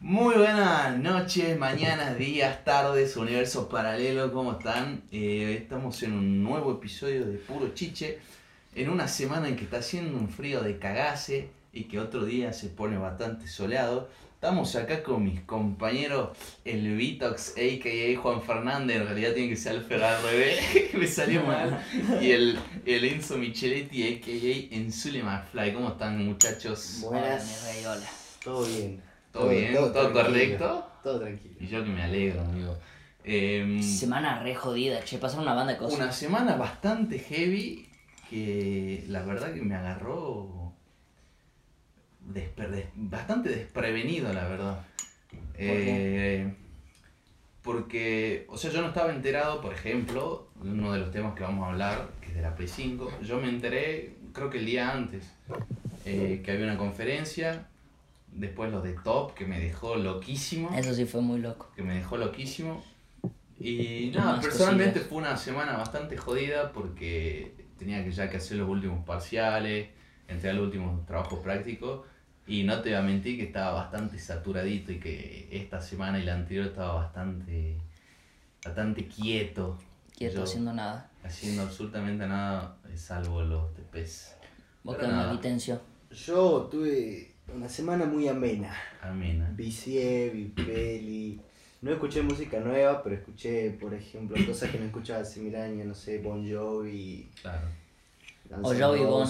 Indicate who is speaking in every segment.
Speaker 1: Muy buenas noches, mañanas, días, tardes, universo paralelo, ¿cómo están? Eh, estamos en un nuevo episodio de Puro Chiche, en una semana en que está haciendo un frío de cagase y que otro día se pone bastante soleado. Estamos acá con mis compañeros, el Vitox, a.k.a. Juan Fernández, en realidad tiene que ser Alfred al revés, me salió mal, y el, el Enzo Micheletti, a.k.a. Enzule McFly. ¿Cómo están muchachos?
Speaker 2: Hola,
Speaker 3: Buenas.
Speaker 2: mi rey, hola.
Speaker 3: Todo bien.
Speaker 1: ¿Todo bien? ¿Todo,
Speaker 3: tranquilo.
Speaker 1: correcto?
Speaker 3: Todo tranquilo.
Speaker 1: Y yo que me alegro, amigo. Em,
Speaker 2: Semana re jodida, che, pasaron una banda de cosas.
Speaker 1: Una semana bastante heavy que la verdad que me agarró desper- des- bastante desprevenido, la verdad. Eh, porque, o sea, yo no estaba enterado, por ejemplo, de uno de los temas que vamos a hablar, que es de la Play 5. Yo me enteré, creo que el día antes, eh, que había una conferencia. Después lo de Top, que me dejó loquísimo
Speaker 2: Eso sí fue muy loco.
Speaker 1: que me dejó loquísimo. Y nada, personalmente
Speaker 2: cosillas.
Speaker 1: fue una semana bastante jodida porque tenía que ya que hacer los últimos parciales, entregar los últimos trabajos prácticos y no te voy a mentir que estaba bastante saturadito y que esta semana y la anterior estaba bastante bastante quieto.
Speaker 2: Quieto,
Speaker 1: Yo
Speaker 2: haciendo nada.
Speaker 1: haciendo absolutamente nada salvo los TPs.
Speaker 2: Vos
Speaker 1: nada.
Speaker 2: me Vitencio.
Speaker 3: Yo tuve una semana muy amena.
Speaker 1: Amena.
Speaker 3: Vicié, vi peli. No escuché música nueva, pero escuché, por ejemplo, cosas que no escuchaba hace mil años, no sé, Bon Jovi,
Speaker 1: Claro.
Speaker 3: Guns
Speaker 2: O Jovi Bon.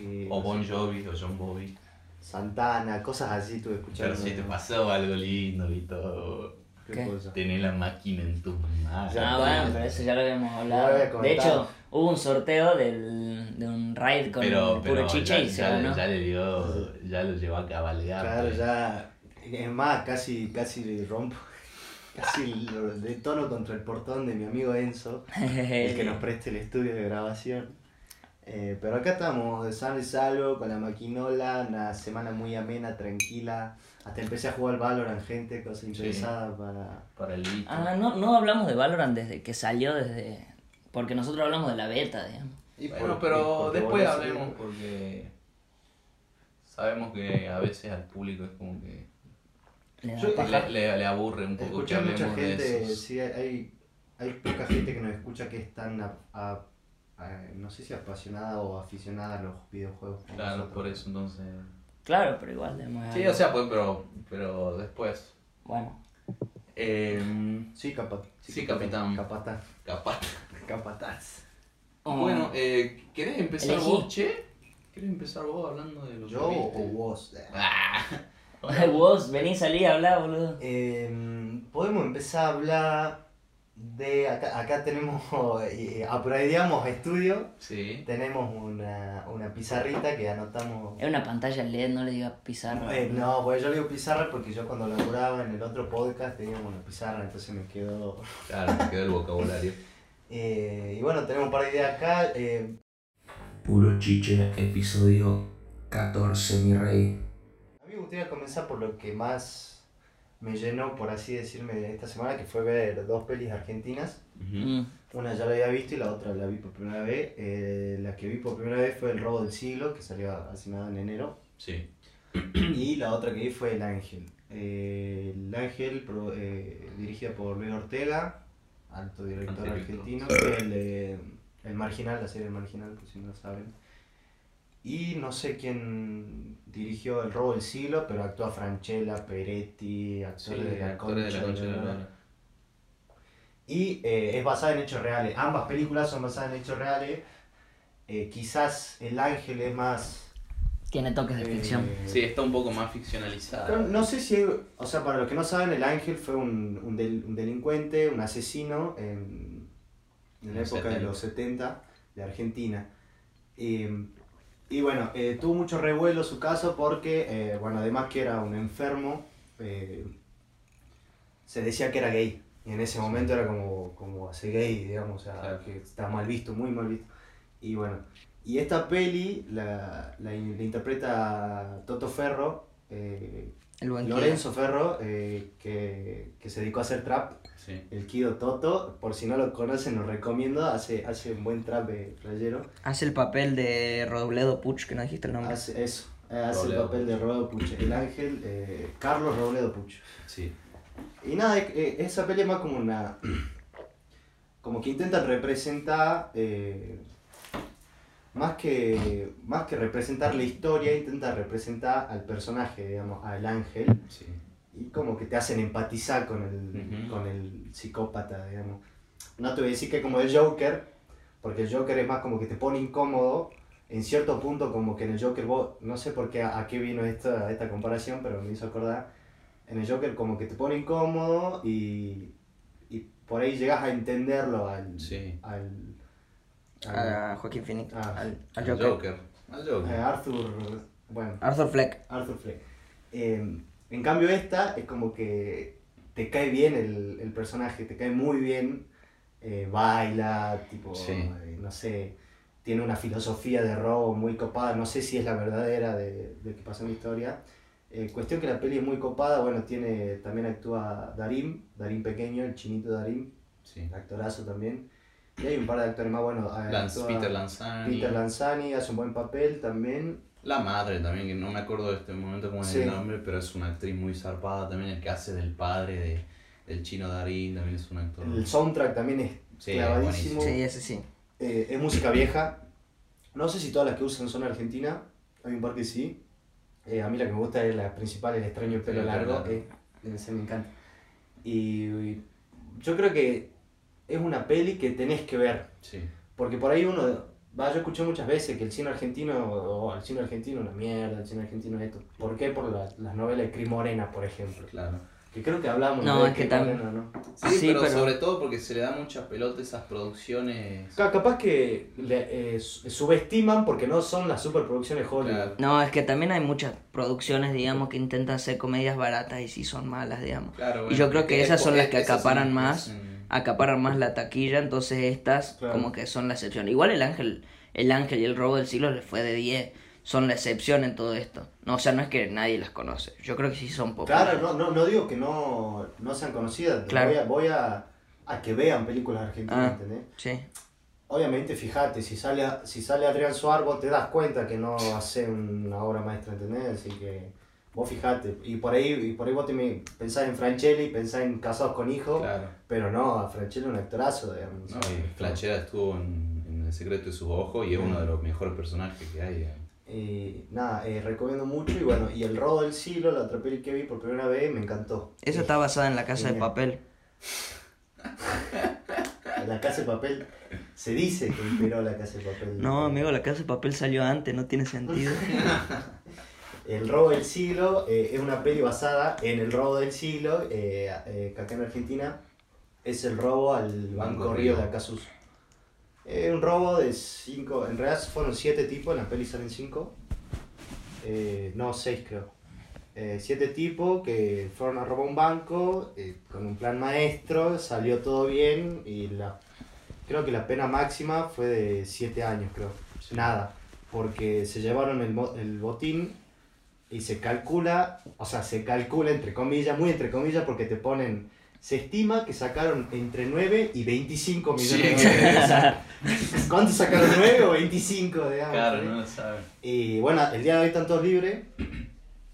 Speaker 3: Eh,
Speaker 1: O
Speaker 3: no
Speaker 1: Bon Jovi o John Bobby.
Speaker 3: Santana, cosas así tuve escuchando.
Speaker 1: Pero si te pasó algo lindo, Vito.
Speaker 3: ¿Qué
Speaker 2: ¿Qué?
Speaker 3: cosa?
Speaker 1: Tenés la máquina en tus manos.
Speaker 3: Ya,
Speaker 2: Ah, bueno, pero eso ya lo habíamos hablado. De hecho, hubo un sorteo del, de un raid con
Speaker 1: pero,
Speaker 2: el puro
Speaker 1: pero
Speaker 2: chicha
Speaker 1: ya,
Speaker 2: y se
Speaker 1: ya,
Speaker 2: ganó.
Speaker 1: ya le dio, ya lo llevó a cabalgar.
Speaker 3: Claro,
Speaker 1: pues.
Speaker 3: ya. Es más, casi, casi rompo. Casi lo detono contra el portón de mi amigo Enzo, el que nos preste el estudio de grabación. Eh, pero acá estamos, de sano y salvo, con la maquinola, una semana muy amena, tranquila. Hasta empecé a jugar al Valorant, gente, cosa interesada para.
Speaker 1: Para el Vito.
Speaker 2: Ah, no, no hablamos de Valorant desde que salió, desde... Porque nosotros hablamos de la beta, digamos.
Speaker 3: Y
Speaker 1: bueno, pero después hablemos porque sabemos que a veces al público es como que
Speaker 2: Le
Speaker 1: aburre un poco que
Speaker 3: Escuché mucha
Speaker 1: hablemos de
Speaker 3: gente,
Speaker 1: eso.
Speaker 3: sí, hay, hay poca gente que nos escucha que es tan, a- a- no sé si apasionada o aficionada a los videojuegos.
Speaker 1: Claro,
Speaker 3: nosotros.
Speaker 1: por eso entonces.
Speaker 2: Claro, pero igual debemos
Speaker 1: Sí, o sea, pues, pero, pero después.
Speaker 2: Bueno,
Speaker 1: Eh,
Speaker 3: Sí, capa,
Speaker 1: Sí, capitán.
Speaker 3: Capataz. Capataz.
Speaker 2: Oh.
Speaker 1: Bueno, eh, ¿querés empezar
Speaker 2: Elegí.
Speaker 1: vos, che? ¿Querés empezar vos hablando de lo
Speaker 3: ¿Yo
Speaker 1: que
Speaker 3: o vos?
Speaker 1: Ah.
Speaker 2: vos vení, salí a hablar, boludo.
Speaker 3: Eh, podemos empezar a hablar de. Acá, acá tenemos. Eh, upgradeamos estudio.
Speaker 1: Sí.
Speaker 3: Tenemos una, una pizarrita que anotamos.
Speaker 2: Es una pantalla LED, no le digas pizarra.
Speaker 3: Eh, no, pues yo le digo pizarra porque yo cuando laburaba en el otro podcast teníamos una pizarra, entonces me quedó.
Speaker 1: Claro, me quedó el vocabulario.
Speaker 3: Eh, y bueno, tenemos un par de ideas acá. eh,
Speaker 4: Puro Chiche, episodio 14, mi rey.
Speaker 3: a mí me gustaría comenzar por lo que más me llenó, por así decirme, de esta semana, que fue ver dos pelis argentinas.
Speaker 2: Mm.
Speaker 3: Una ya la había visto y la otra la vi por primera vez. Eh, la que vi por primera vez fue El Robo del Siglo, que salió hace nada en enero.
Speaker 1: Sí.
Speaker 3: Y la otra que vi fue El Ángel. Eh, el Ángel, pro- eh, dirigida por Luis Ortega, alto director argentino, que es el, de- el Marginal, la serie El Marginal, por si no saben. Y no sé quién dirigió El Robo del Siglo, pero actúa Franchella, Peretti,
Speaker 1: Sí,
Speaker 3: actores de la
Speaker 1: actores de la
Speaker 3: Concha
Speaker 1: concha de la
Speaker 3: lora. Y eh, es basada en hechos reales. Ambas películas son basadas en hechos reales. Eh, quizás El Ángel es más...
Speaker 2: Tiene toques de
Speaker 3: eh,
Speaker 2: ficción.
Speaker 1: Sí, está un poco más ficcionalizada.
Speaker 3: pero no sé si, o sea, para los que no saben, el ángel fue un, un, del- un delincuente, un asesino en, en la época de
Speaker 1: 70.
Speaker 3: los 70 de Argentina. Eh, y bueno, eh, tuvo mucho revuelo su caso porque, eh, bueno, además que era un enfermo, eh, se decía que era gay. Y en ese momento era como, como gay, digamos, o sea,
Speaker 1: Claro.
Speaker 3: que está mal visto, muy mal visto. Y bueno, y esta peli la, la, in- la interpreta Toto Ferro, eh,
Speaker 2: El buen
Speaker 3: Lorenzo Ferro, eh, que, que se dedicó a hacer trap,
Speaker 1: Sí.
Speaker 3: el Kido Toto, por si no lo conocen, lo recomiendo, hace, hace un buen trap de playero.
Speaker 5: Hace el papel de Robledo Puch, que no dijiste el nombre.
Speaker 3: Hace eso, hace el papel de Robledo Puch, el ángel eh, Carlos Robledo Puch.
Speaker 1: Sí.
Speaker 3: Y nada, eh, eh, esa peli es más como una. como que intentan representar. eh, más que, más que representar la historia, intenta representar al personaje, digamos, al ángel,
Speaker 1: Sí.
Speaker 3: y como que te hacen empatizar con el,
Speaker 1: Ujú.
Speaker 3: con el psicópata, digamos. No te voy a decir que como el Joker, porque el Joker es más como que te pone incómodo, en cierto punto como que en el Joker vos, no sé por qué, a, a qué vino esta, esta comparación, pero me hizo acordar, en el Joker como que te pone incómodo y, y por ahí llegas a entenderlo al...
Speaker 1: Sí.
Speaker 3: al,
Speaker 2: A Joaquín Phoenix.
Speaker 3: Ah.
Speaker 2: al, al
Speaker 1: Al
Speaker 2: Joker.
Speaker 1: Joker. Al Joker.
Speaker 3: a Arthur, bueno,
Speaker 2: Arthur Fleck.
Speaker 3: Arthur Fleck. Eh, en cambio esta es como que te cae bien el, el personaje, te cae muy bien, eh, baila, tipo,
Speaker 1: Sí.
Speaker 3: eh, no sé, tiene una filosofía de robo muy copada, no sé si es la verdadera de, de que pasó en la historia. Eh, cuestión que la peli es muy copada, bueno, tiene, también actúa Darim, Darim pequeño, el chinito Darim,
Speaker 1: Sí.
Speaker 3: actorazo también. Y hay un par de actores más, bueno, eh,
Speaker 1: Lance-
Speaker 3: actúa
Speaker 1: Peter Lanzani.
Speaker 3: Peter Lanzani hace un buen papel también.
Speaker 1: La madre también, que no me acuerdo de este momento cómo es
Speaker 3: Sí.
Speaker 1: el nombre, pero es una actriz muy zarpada también, el que hace del padre de, del chino Darín, también es un actor.
Speaker 3: El soundtrack también es
Speaker 1: Sí,
Speaker 3: clavadísimo.
Speaker 2: Sí, ese sí.
Speaker 3: Eh, es música vieja. No sé si todas las que usan son argentinas. Hay un par que sí. Eh, a mí la que me gusta es la principal, el extraño pelo
Speaker 1: El pelo
Speaker 3: largo. eh, ese me encanta. Y, y yo creo que es una peli que tenés que ver.
Speaker 1: Sí,
Speaker 3: Porque por ahí uno. Va, yo escuché muchas veces que el cine argentino, o el cine argentino una mierda, el cine argentino esto. ¿Por qué? Por la- las novelas de Cris Morena, por ejemplo.
Speaker 1: claro.
Speaker 3: Que creo que hablamos
Speaker 2: No,
Speaker 3: de
Speaker 2: es que también-
Speaker 3: Morena, ¿no?
Speaker 1: Sí,
Speaker 2: Sí,
Speaker 1: pero,
Speaker 2: pero-
Speaker 1: sobre todo porque se le da mucha pelota a esas producciones.
Speaker 3: Ca- Capaz que le- eh, su- subestiman porque no son las superproducciones Hollywood.
Speaker 1: Claro.
Speaker 2: No, es que también hay muchas producciones, digamos, que intentan hacer comedias baratas y sí son malas, digamos.
Speaker 1: Claro,
Speaker 2: y yo creo que
Speaker 1: es-
Speaker 2: esas son las que acaparan más, acaparan más la taquilla, entonces estas
Speaker 3: Claro.
Speaker 2: como que son la excepción. Igual el ángel, el ángel y el robo del siglo les fue de 10, son la excepción en todo esto. No, o sea, no es que nadie las conoce. Yo creo que sí son populares.
Speaker 3: Claro, no, no, no digo que no, no sean conocidas.
Speaker 2: Claro.
Speaker 3: Voy, a, voy a, a que vean películas argentinas,
Speaker 2: Ah.
Speaker 3: ¿entendés?
Speaker 2: Sí.
Speaker 3: Obviamente, fíjate, si sale, si sale Adrián Suárez, vos te das cuenta que no hace una obra maestra, ¿entendés? Así que vos fijate. Y por ahí, y por ahí vos te me- pensás en Franchelli, pensás en Casados con Hijos,
Speaker 1: Claro.
Speaker 3: pero no, a Franchelli es un actorazo, digamos.
Speaker 1: No, y Flachera estuvo en, en El secreto de sus ojos y es uno de los mejores personajes que hay. digamos.
Speaker 3: Y nada, eh, recomiendo mucho y bueno, y El Robo del Siglo, la otra peli que vi por primera vez, me encantó.
Speaker 2: Esa
Speaker 3: Eh,
Speaker 2: está basada en la casa de papel.
Speaker 3: La Casa de Papel, se dice que inspiró la Casa de Papel.
Speaker 2: No, amigo, la casa de papel salió antes, no tiene sentido.
Speaker 3: El Robo del Siglo eh, es una peli basada en El Robo del Siglo, eh, eh, que acá en Argentina es el robo al Banco,
Speaker 1: Banco
Speaker 3: Río de Acasus. Es un robo de cinco, en realidad fueron siete tipos, en la peli salen cinco. Eh, no, seis creo. Eh, siete tipos que fueron a robar un banco eh, con un plan maestro, salió todo bien y la, creo que la pena máxima fue de siete años, creo. Nada, porque se llevaron el, el botín y se calcula, o sea, se calcula entre comillas, muy entre comillas, porque te ponen, se estima que sacaron entre 9 y 25 millones
Speaker 1: Sí,
Speaker 3: de dólares. ¿Cuánto sacaron 9 o 25, digamos?
Speaker 1: Claro,
Speaker 3: ¿eh?
Speaker 1: no lo saben.
Speaker 3: Y bueno, el día de hoy están todos libres.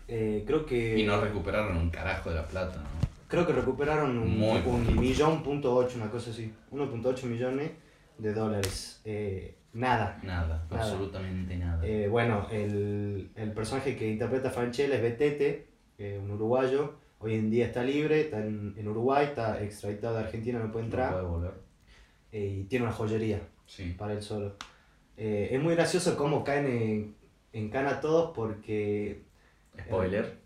Speaker 3: Eh, creo que.
Speaker 1: Y no recuperaron un carajo de la plata, ¿no?
Speaker 3: Creo que recuperaron un,
Speaker 1: Muy
Speaker 3: un millón punto ocho, una cosa así. 1.8 millones de dólares. Eh, nada.
Speaker 1: Nada,
Speaker 3: Nada.
Speaker 1: absolutamente nada.
Speaker 3: Eh, bueno, el, el personaje que interpreta Franchella es Betete, eh, un uruguayo. Hoy en día está libre, está en, en Uruguay, está extraditado de Argentina, no puede
Speaker 1: no
Speaker 3: entrar.
Speaker 1: puede volver.
Speaker 3: eh, y tiene una joyería
Speaker 1: Sí.
Speaker 3: para él solo. Es muy gracioso cómo caen en, en cana todos porque...
Speaker 1: Spoiler.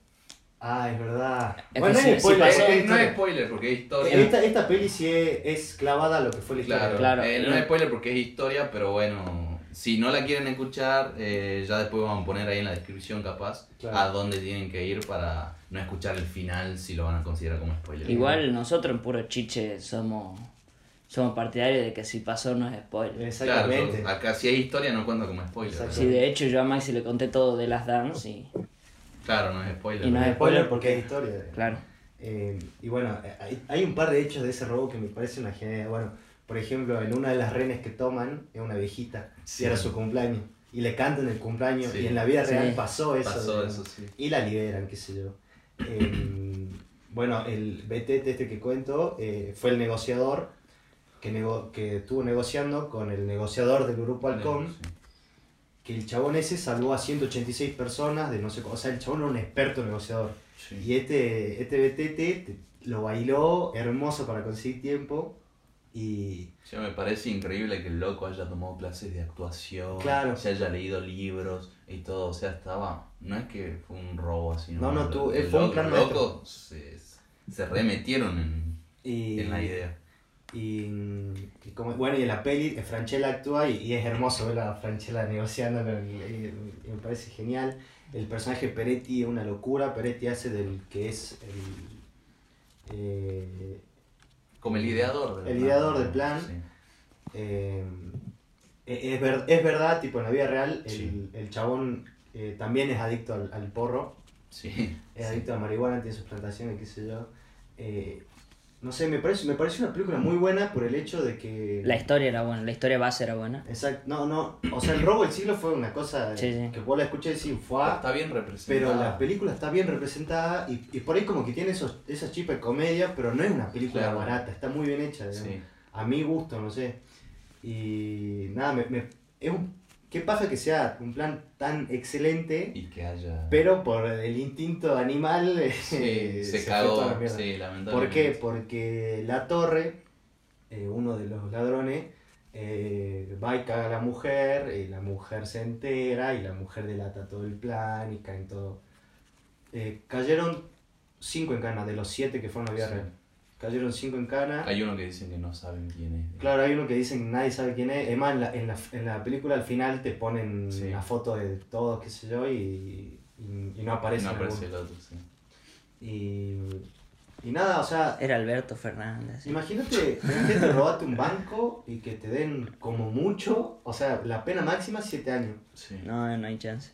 Speaker 3: Ah, es verdad.
Speaker 2: Es
Speaker 3: bueno,
Speaker 2: que
Speaker 3: no
Speaker 2: sí,
Speaker 3: es
Speaker 2: sí
Speaker 3: spoiler,
Speaker 2: pasó.
Speaker 3: porque es
Speaker 1: Eh, no es
Speaker 3: historia.
Speaker 1: spoiler porque es historia.
Speaker 3: Esta, esta peli sí es, es clavada a lo que fue la historia.
Speaker 1: Claro,
Speaker 2: Claro.
Speaker 1: eh, no es spoiler porque es historia, pero bueno, si no la quieren escuchar, eh, ya después vamos a poner ahí en la descripción capaz
Speaker 3: Claro.
Speaker 1: a dónde tienen que ir para no escuchar el final si lo van a considerar como spoiler.
Speaker 2: Igual nosotros en puro chiche somos, somos partidarios de que si pasó no es spoiler.
Speaker 1: Claro,
Speaker 3: Exactamente.
Speaker 1: yo- acá si hay historia no cuenta como spoiler.
Speaker 2: Sí, de hecho yo a Maxi le conté todo de las Dance y
Speaker 1: Claro, no es spoiler.
Speaker 2: Y no es
Speaker 3: spoiler porque es historia.
Speaker 2: claro.
Speaker 3: Eh, y bueno, eh, hay, hay un par de hechos de ese robo que me parece una genialidad. Bueno, por ejemplo, en una de las renes que toman es una viejita
Speaker 1: Sí.
Speaker 3: y era su cumpleaños. y le cantan el cumpleaños.
Speaker 1: Sí.
Speaker 3: Y en la vida
Speaker 2: Sí.
Speaker 3: real pasó eso.
Speaker 1: Pasó eso, sí.
Speaker 3: Y la liberan, qué sé yo. Em, bueno, el Betete este que cuento eh, fue el negociador que, nego- que estuvo negociando con el negociador del grupo Halcón. Que el chabón ese salvó a 186 personas de no sé cómo. O sea, el chabón era un experto negociador.
Speaker 1: Sí.
Speaker 3: Y este, este te- lo bailó hermoso para conseguir tiempo. Y
Speaker 1: Sí, me parece increíble que el loco haya tomado clases de actuación,
Speaker 3: Claro.
Speaker 1: se haya leído libros y todo. O sea, estaba. No es que fue un robo así.
Speaker 3: No, no, tú-
Speaker 1: el
Speaker 3: fue un plan
Speaker 1: se, se remetieron en,
Speaker 3: y,
Speaker 1: en la idea.
Speaker 3: Y, y como, bueno, y en la peli eh, Franchella actúa y, y es hermoso ver a Franchella negociando, y, me parece genial. El personaje Peretti es una locura, Peretti hace del que es el, eh,
Speaker 1: Como el ideador del
Speaker 3: El ideador del plan.
Speaker 1: Sí.
Speaker 3: eh, es, ver- es verdad, tipo en la vida real, el,
Speaker 1: Sí.
Speaker 3: el chabón eh, también es adicto al, al porro,
Speaker 1: Sí.
Speaker 3: es adicto a marihuana, tiene sus plantaciones, qué sé yo. Eh, no sé, me parece, me parece una película muy buena por el hecho de que...
Speaker 2: La historia era buena, la historia base era buena.
Speaker 3: Exacto, no, no, o sea, el robo del siglo fue una cosa
Speaker 2: Sí, sí.
Speaker 3: que vos la escuché decir, fue,
Speaker 1: Está bien representado.
Speaker 3: pero la película está bien representada y, y por ahí como que tiene esos, esas chispas de comedia, pero no es una película
Speaker 1: Claro.
Speaker 3: barata, está muy bien hecha.
Speaker 1: Sí.
Speaker 3: a mi gusto, no sé. Y nada, me, me- es un, qué pasa que sea un plan tan excelente,
Speaker 1: Y que haya.
Speaker 3: pero por el instinto animal eh,
Speaker 1: Sí, se,
Speaker 3: fue
Speaker 1: cagó.
Speaker 3: toda la mierda.
Speaker 1: Sí, lamentablemente.
Speaker 3: ¿Por qué? Porque la torre, eh, uno de los ladrones, eh, va y caga a la mujer, y la mujer se entera, y la mujer delata todo el plan, y caen todo. Eh, cayeron cinco en cana, de los siete que fueron a la vida
Speaker 1: Sí.
Speaker 3: real. Cayeron cinco en cana.
Speaker 1: Hay uno que dicen que no saben quién es.
Speaker 3: Claro, hay uno que dicen que nadie sabe quién es. Es más, en la, en la, en la película al final te ponen
Speaker 1: Sí.
Speaker 3: una foto de todos, qué sé yo, y, y, y no aparece.
Speaker 1: no aparece el otro, sí.
Speaker 3: Y, y nada, o sea,
Speaker 2: Era Alberto Fernández. sí.
Speaker 3: imagínate, imagínate robarte un banco y que te den como mucho, o sea, la pena máxima 7 años.
Speaker 1: Sí.
Speaker 2: No, no hay chance.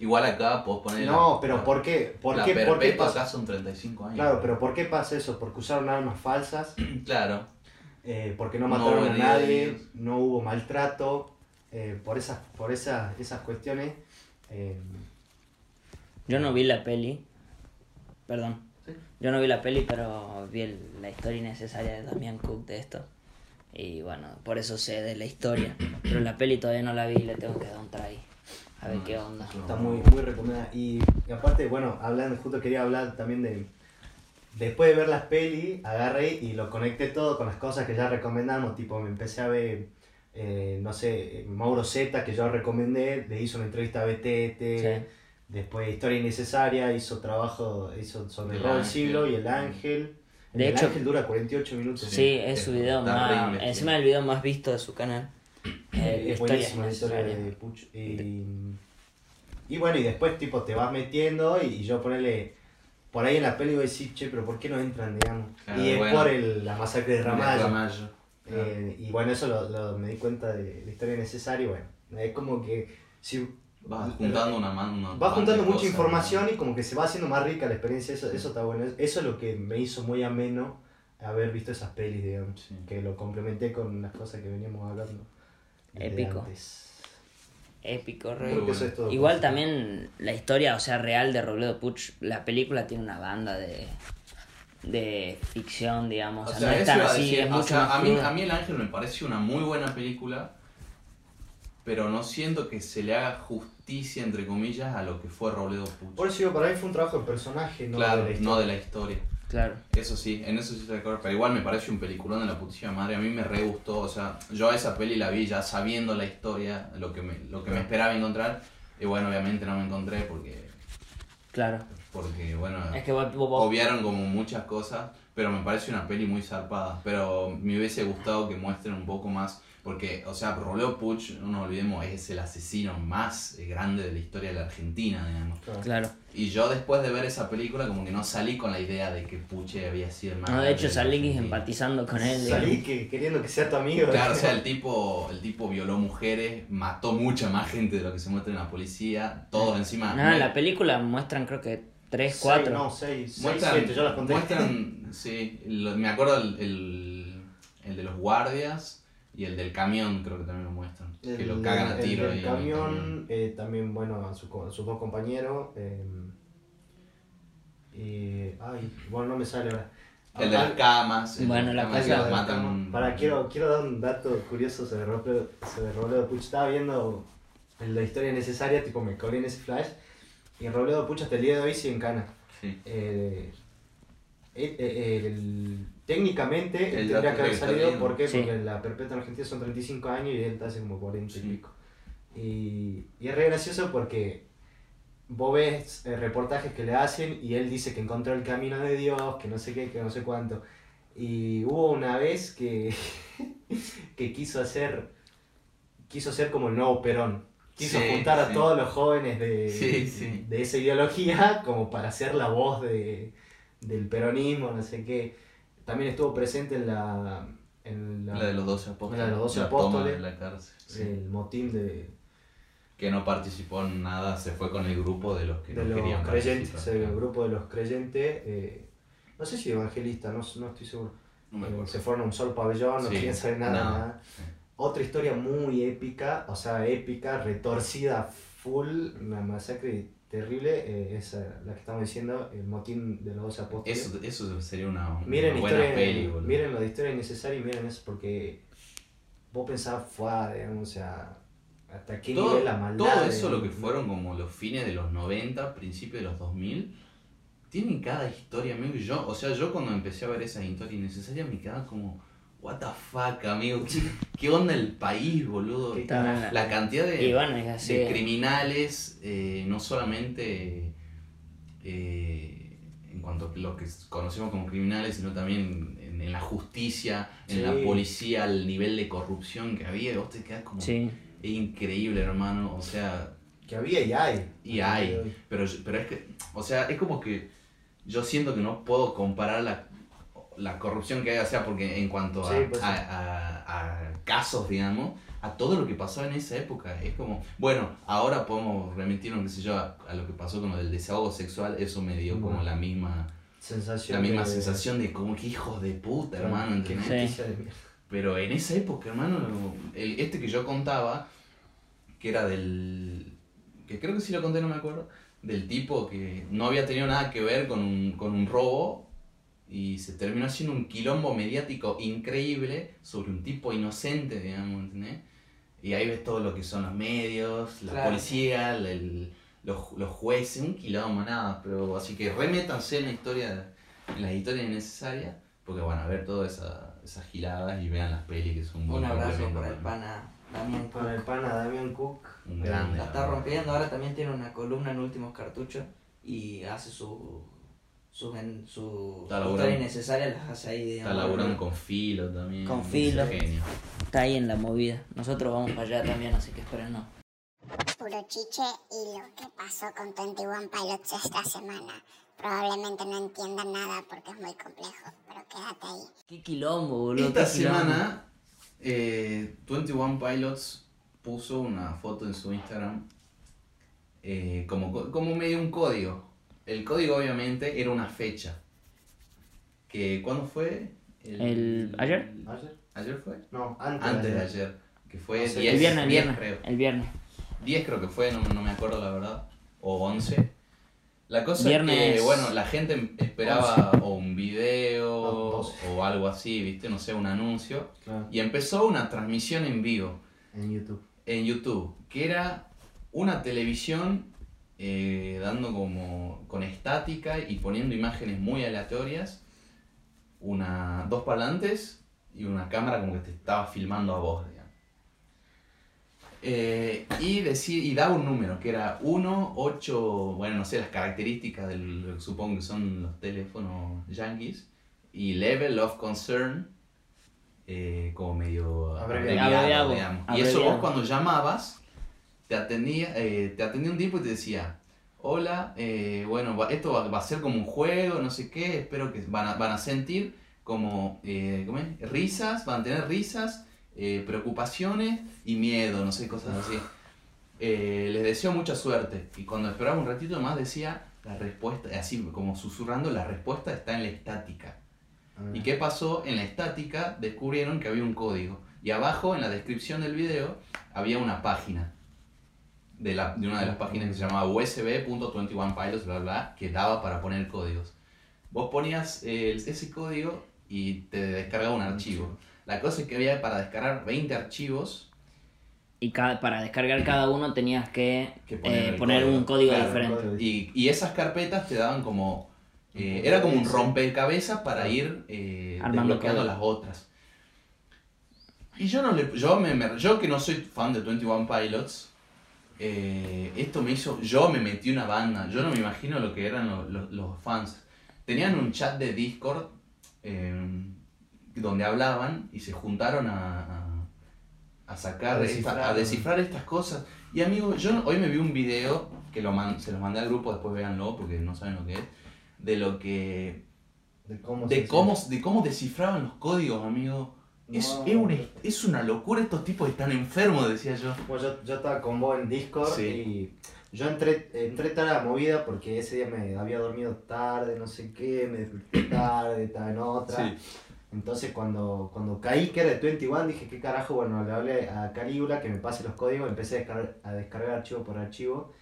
Speaker 1: Igual acá podés poner.
Speaker 3: No,
Speaker 1: la-
Speaker 3: pero
Speaker 1: la-
Speaker 3: ¿por qué? ¿Por
Speaker 1: la
Speaker 3: qué, por qué pasa?
Speaker 1: acá son 35 años.
Speaker 3: Claro, pero ¿por qué pasa eso? Porque usaron armas falsas,
Speaker 1: Claro.
Speaker 3: eh, porque no mataron a nadie, no hubo maltrato, eh, por esas, por esas, esas cuestiones. eh,
Speaker 2: Yo no vi la peli. Perdón.
Speaker 3: Sí.
Speaker 2: Yo no vi la peli, pero vi el- la historia innecesaria de Damián Cook de esto. Y bueno, por eso sé de la historia. Pero la peli todavía no la vi y le tengo que dar un try. A ver qué onda.
Speaker 3: Está muy, muy recomendada. Y, y aparte, bueno, hablando, justo quería hablar también de. Después de ver las peli, agarré y lo conecté todo con las cosas que ya recomendamos. Tipo, me empecé a ver, eh, no sé, Mauro Zeta, que yo recomendé, le hizo una entrevista a BTT.
Speaker 2: Sí.
Speaker 3: Después Historia Innecesaria, hizo trabajo hizo sobre el del siglo y el ángel.
Speaker 2: De
Speaker 3: el
Speaker 2: hecho-
Speaker 3: ángel dura 48 minutos.
Speaker 2: Sí, es su video más. Encima el video más visto de su canal. Eh,
Speaker 3: es
Speaker 2: historia
Speaker 3: buenísima la historia de Puch. Y, y bueno, y después tipo te vas metiendo y, y yo ponerle por ahí en la peli voy a decir, che, pero ¿por qué no entran, digamos?
Speaker 1: Claro,
Speaker 3: y es
Speaker 1: bueno.
Speaker 3: por el, la masacre de Ramallo.
Speaker 1: Ramallo.
Speaker 3: Eh, y bueno, eso lo, lo- me di cuenta de la historia necesaria y bueno, es como que si
Speaker 1: Vas juntando una mano.
Speaker 3: vas juntando mucha información y como que se va haciendo más rica la experiencia, eso, eso está bueno. Eso es lo que me hizo muy ameno haber visto esas pelis, digamos,
Speaker 1: Sí.
Speaker 3: que lo complementé con las cosas que veníamos hablando.
Speaker 2: Épico. Épico,
Speaker 3: es todo.
Speaker 2: Igual también la historia, o sea, real de Robledo Puch, la película tiene una banda de, de ficción, digamos.
Speaker 1: O
Speaker 2: O sea,
Speaker 1: sea,
Speaker 2: no es
Speaker 1: eso
Speaker 2: tan
Speaker 1: iba a
Speaker 2: así,
Speaker 1: decir,
Speaker 2: es
Speaker 1: o
Speaker 2: mucho
Speaker 1: sea,
Speaker 2: más
Speaker 1: a mí, a mí El Ángel me pareció una muy buena película, pero no siento que se le haga justicia, entre comillas, a lo que fue Robledo Puch.
Speaker 3: Por eso digo, para mí fue un trabajo de personaje, no
Speaker 1: claro,
Speaker 3: de la
Speaker 1: no de la historia.
Speaker 2: Claro.
Speaker 1: Eso sí, en eso sí estoy de acuerdo, pero igual me parece un peliculón de la putísima madre, a mí me re gustó, o sea, yo a esa peli la vi ya sabiendo la historia, lo que me, lo que me esperaba encontrar, y bueno, obviamente no me encontré porque,
Speaker 2: Claro.
Speaker 1: porque bueno,
Speaker 2: Es que vos, vos- vos-
Speaker 1: obviaron como muchas cosas, pero me parece una peli muy zarpada, pero me hubiese gustado que muestren un poco más, porque, o sea, Roleo Puch, no nos olvidemos, es el asesino más grande de la historia de la Argentina, digamos.
Speaker 3: Claro.
Speaker 1: Y yo después de ver esa película como que no salí con la idea de que Puche había sido el más
Speaker 2: No, de hecho salí
Speaker 1: Argentina.
Speaker 2: empatizando con él.
Speaker 3: Salí que, queriendo que sea tu amigo.
Speaker 1: Claro, o sea, el tipo, el tipo violó mujeres, mató mucha más gente de lo que se muestra en la policía, todos encima.
Speaker 2: No, en la película muestran creo que 3,
Speaker 3: Seis,
Speaker 2: 4.
Speaker 3: No, 6,
Speaker 1: muestran,
Speaker 3: 7, yo las conté.
Speaker 1: muestran, sí, lo- me acuerdo el, el, el de los guardias Y el del camión creo que también lo muestran. que
Speaker 3: El-
Speaker 1: lo cagan a
Speaker 3: el
Speaker 1: tiro.
Speaker 3: del
Speaker 1: ahí el
Speaker 3: camión, eh, también, bueno, a, su co- a sus dos compañeros. eh, y, ay, bueno, no me sale ahora.
Speaker 1: El de las
Speaker 3: Ah,
Speaker 1: camas. el
Speaker 2: Bueno, la
Speaker 1: las camas
Speaker 2: casa
Speaker 1: que
Speaker 2: de
Speaker 1: los
Speaker 2: la
Speaker 1: matan.
Speaker 3: Para, quiero, quiero dar un dato curioso sobre Robledo, sobre Robledo Puch. Estaba viendo la historia necesaria, tipo me colé en ese flash. Y Robledo Puch hasta el día de hoy sigue en cana.
Speaker 1: Sí.
Speaker 3: Eh, eh, eh, el- técnicamente
Speaker 1: El
Speaker 3: él tendría
Speaker 1: dato
Speaker 3: que haber
Speaker 1: está
Speaker 3: salido,
Speaker 1: bien.
Speaker 3: ¿por qué?
Speaker 2: Sí.
Speaker 3: Porque la perpetua en Argentina son 35 años y él hace como 40 y
Speaker 1: Sí.
Speaker 3: pico. Y, y es re gracioso porque vos ves eh, reportajes que le hacen y él dice que encontró el camino de Dios, que no sé qué, que no sé cuánto. Y hubo una vez que, que quiso hacer quiso ser como el nuevo Perón. Quiso
Speaker 1: Sí,
Speaker 3: juntar a
Speaker 1: sí.
Speaker 3: todos los jóvenes de,
Speaker 1: Sí, sí.
Speaker 3: de esa ideología como para ser la voz de, del peronismo, no sé qué. También estuvo presente en la... En la,
Speaker 1: La de los 12 apóstoles.
Speaker 3: La de los 12
Speaker 1: la toma
Speaker 3: apóstoles.
Speaker 1: de la cárcel. sí.
Speaker 3: el motín de,
Speaker 1: Que no participó en nada, se fue con el grupo de los que
Speaker 3: de
Speaker 1: no
Speaker 3: los
Speaker 1: querían
Speaker 3: creyentes,
Speaker 1: participar.
Speaker 3: el grupo de los creyentes, eh, no sé si evangelista, no, no estoy seguro.
Speaker 1: No me
Speaker 3: Eh, se fueron a un solo pabellón, no
Speaker 1: Sí,
Speaker 3: querían saber nada,
Speaker 1: no,
Speaker 3: nada. Otra historia muy épica, o sea, épica, retorcida, full, una masacre terrible, eh, es eh, la que estamos diciendo, el motín de los 12 apóstoles.
Speaker 1: Eso, eso sería una, una
Speaker 3: miren,
Speaker 1: buena
Speaker 3: historia,
Speaker 1: peli, boludo.
Speaker 3: miren lo de historia innecesaria y miren eso, porque vos pensabas, fue, digamos, o sea, hasta qué
Speaker 1: todo,
Speaker 3: nivel la maldad.
Speaker 1: todo
Speaker 3: de-
Speaker 1: eso lo que fueron como los fines de los 90, principios de los 2000, tienen cada historia, amigo. y Yo, o sea, yo cuando empecé a ver esas historias innecesarias me quedaba como, what the fuck, amigo. ¿Qué, onda el país, boludo?
Speaker 3: ¿Qué
Speaker 2: Estaba en la-
Speaker 1: La cantidad de,
Speaker 2: Y bueno, es así.
Speaker 1: de criminales, eh, no solamente eh, en cuanto a lo que conocemos como criminales, sino también en, en la justicia, en
Speaker 3: Sí.
Speaker 1: la policía, el nivel de corrupción que había. Vos te quedás como...
Speaker 2: Sí.
Speaker 1: Es increíble, hermano. O sea,
Speaker 3: Que había y hay.
Speaker 1: y hay. Pero, pero es que, o sea, es como que yo siento que no puedo comparar la, la corrupción que hay, o sea, porque en cuanto a,
Speaker 3: Sí, pues sí.
Speaker 1: a, a- a casos, digamos, a todo lo que pasó en esa época. Es como, bueno, ahora podemos remitirnos, qué sé yo, a, a lo que pasó con lo del desahogo sexual, eso me dio como la misma,
Speaker 3: Sensación
Speaker 1: la misma
Speaker 3: de-
Speaker 1: sensación de como que hijos de puta, hermano.
Speaker 2: Sí.
Speaker 3: mierda.
Speaker 1: Pero en esa época, hermano, el, este que yo contaba, que era del. que creo que sí lo conté, no me acuerdo. Del tipo que no había tenido nada que ver con un, con un robo y se terminó haciendo un quilombo mediático increíble sobre un tipo inocente, digamos, ¿entendés? Y ahí ves todo lo que son los medios, la
Speaker 2: Claro.
Speaker 1: policía, el- el- los, los jueces, un quilombo, nada. Pero así que remétanse en la historia, en las historias innecesarias, porque van a ver todas esa- esas giladas y vean las pelis que son buen
Speaker 2: Un abrazo para el pana Damián
Speaker 3: Para el pana Damian Cook.
Speaker 1: Un grande.
Speaker 2: La está rompiendo, ahora también tiene una columna en Últimos Cartuchos y hace su sus en- su
Speaker 1: Está
Speaker 2: historia
Speaker 1: laburando.
Speaker 2: innecesaria las hace ahí
Speaker 1: Está
Speaker 2: digamos,
Speaker 1: laburando con filo también.
Speaker 2: Con
Speaker 1: es
Speaker 2: filo.
Speaker 1: Genio.
Speaker 2: está ahí en la movida. Nosotros vamos para allá también, así que espérenos.
Speaker 5: Puro chiche y lo que pasó con 21 Pilots esta semana. Probablemente no entiendan nada porque es muy complejo, pero quédate ahí.
Speaker 2: Qué quilombo, boludo.
Speaker 1: Esta
Speaker 2: quilombo.
Speaker 1: semana, eh, 21 Pilots puso una foto en su Instagram eh, como, co- como medio un código. El código obviamente era una fecha. Que, ¿Cuándo fue?
Speaker 2: El- ¿ayer?
Speaker 3: ¿Ayer?
Speaker 1: ¿Ayer fue?
Speaker 3: No, antes,
Speaker 1: Antes de
Speaker 3: ayer.
Speaker 1: ayer. Que fue
Speaker 3: No sé,
Speaker 1: 10,
Speaker 2: El viernes, el
Speaker 1: 10
Speaker 2: viernes.
Speaker 1: creo.
Speaker 2: El viernes.
Speaker 1: 10 creo que fue, no, no me acuerdo la verdad. O 11. La cosa es que, bueno, la gente esperaba o un video
Speaker 3: No, 12.
Speaker 1: o algo así, ¿viste? No sé, un anuncio.
Speaker 3: Claro,
Speaker 1: Y empezó una transmisión en vivo
Speaker 3: en YouTube.
Speaker 1: en YouTube, que era una televisión eh, dando como con estática y poniendo imágenes muy aleatorias, una, dos parlantes y una cámara como que te estaba filmando a vos, digamos. Eh, y, decía, y daba un número, que era 1, 8, bueno, no sé, las características del, supongo que son los teléfonos yankees, y level of concern, eh, como medio
Speaker 3: Abreviado.
Speaker 2: Abreviado.
Speaker 1: digamos. Y eso vos cuando llamabas, te atendía, eh, te atendía un tipo y te decía, hola, eh, bueno, esto va, va a ser como un juego, no sé qué, espero que van a, van a sentir como, eh, ¿cómo es? Risas, van a tener risas, preocupaciones y miedo, no sé, cosas así. Les deseo mucha suerte. Y cuando esperaba un ratito más decía, la respuesta, así como susurrando, la respuesta está en la estática.
Speaker 3: Ah.
Speaker 1: ¿Y qué pasó? En la estática descubrieron que había un código. Y abajo, en la descripción del video, había una página. De, la, de una de las páginas que se llamaba usb.21pilots, bla, bla, que daba para poner códigos. Vos ponías el- ese código y te descargaba un archivo. La cosa es que había para descargar 20 archivos
Speaker 2: Y cada, para descargar cada uno tenías que,
Speaker 1: Que poner
Speaker 2: eh,
Speaker 1: el
Speaker 2: poner
Speaker 1: código.
Speaker 2: un código
Speaker 1: Claro,
Speaker 2: diferente.
Speaker 1: y, y esas carpetas te daban como... eh, era como un rompecabezas para ir eh, desbloqueando las otras. Y yo no le, yo me, me- yo que no soy fan de 21 Pilots, eh, esto me hizo, yo me metí una banda, yo no me imagino lo que eran lo- lo- los fans. Tenían un chat de Discord eh, donde hablaban y se juntaron a, a- a sacar,
Speaker 3: A
Speaker 1: esta-
Speaker 3: descifrar.
Speaker 1: a descifrar estas cosas. Y amigo, yo hoy me vi un video que lo man- se los mandé al grupo, después véanlo porque no saben lo que es, de lo que
Speaker 3: De cómo,
Speaker 1: de cómo, de cómo descifraban los códigos, amigo. Es,
Speaker 3: No.
Speaker 1: es, una, es una locura, estos tipos están enfermos, decía yo.
Speaker 3: Bueno, yo, yo estaba con vos en Discord
Speaker 1: Sí.
Speaker 3: y yo entré, entré tarde a la movida porque ese día me había dormido tarde, no sé qué, me desperté tarde, estaba en otra. Entonces cuando, cuando caí que era de 21 dije, ¿qué carajo? Bueno, le hablé a Calígula que me pase los códigos, empecé a descargar, a descargar archivo por archivo.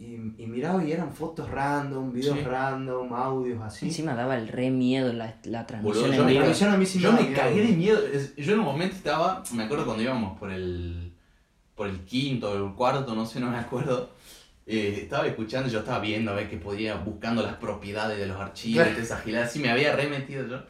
Speaker 3: Y, y miraba y eran fotos random, videos
Speaker 1: Sí.
Speaker 3: random, audios así.
Speaker 2: Encima daba el re miedo la, la transmisión
Speaker 1: Boludo, yo me,
Speaker 2: vivo.
Speaker 3: Pero yo a mí sí me
Speaker 1: yo cagué de miedo. Es- Yo en un momento estaba, me acuerdo cuando íbamos por el, por el quinto o el cuarto, no sé, no me acuerdo. eh, estaba escuchando, yo estaba viendo a ver que podía, buscando las propiedades de los archivos,
Speaker 3: Claro.
Speaker 1: de esa gilada, así me había remetido yo.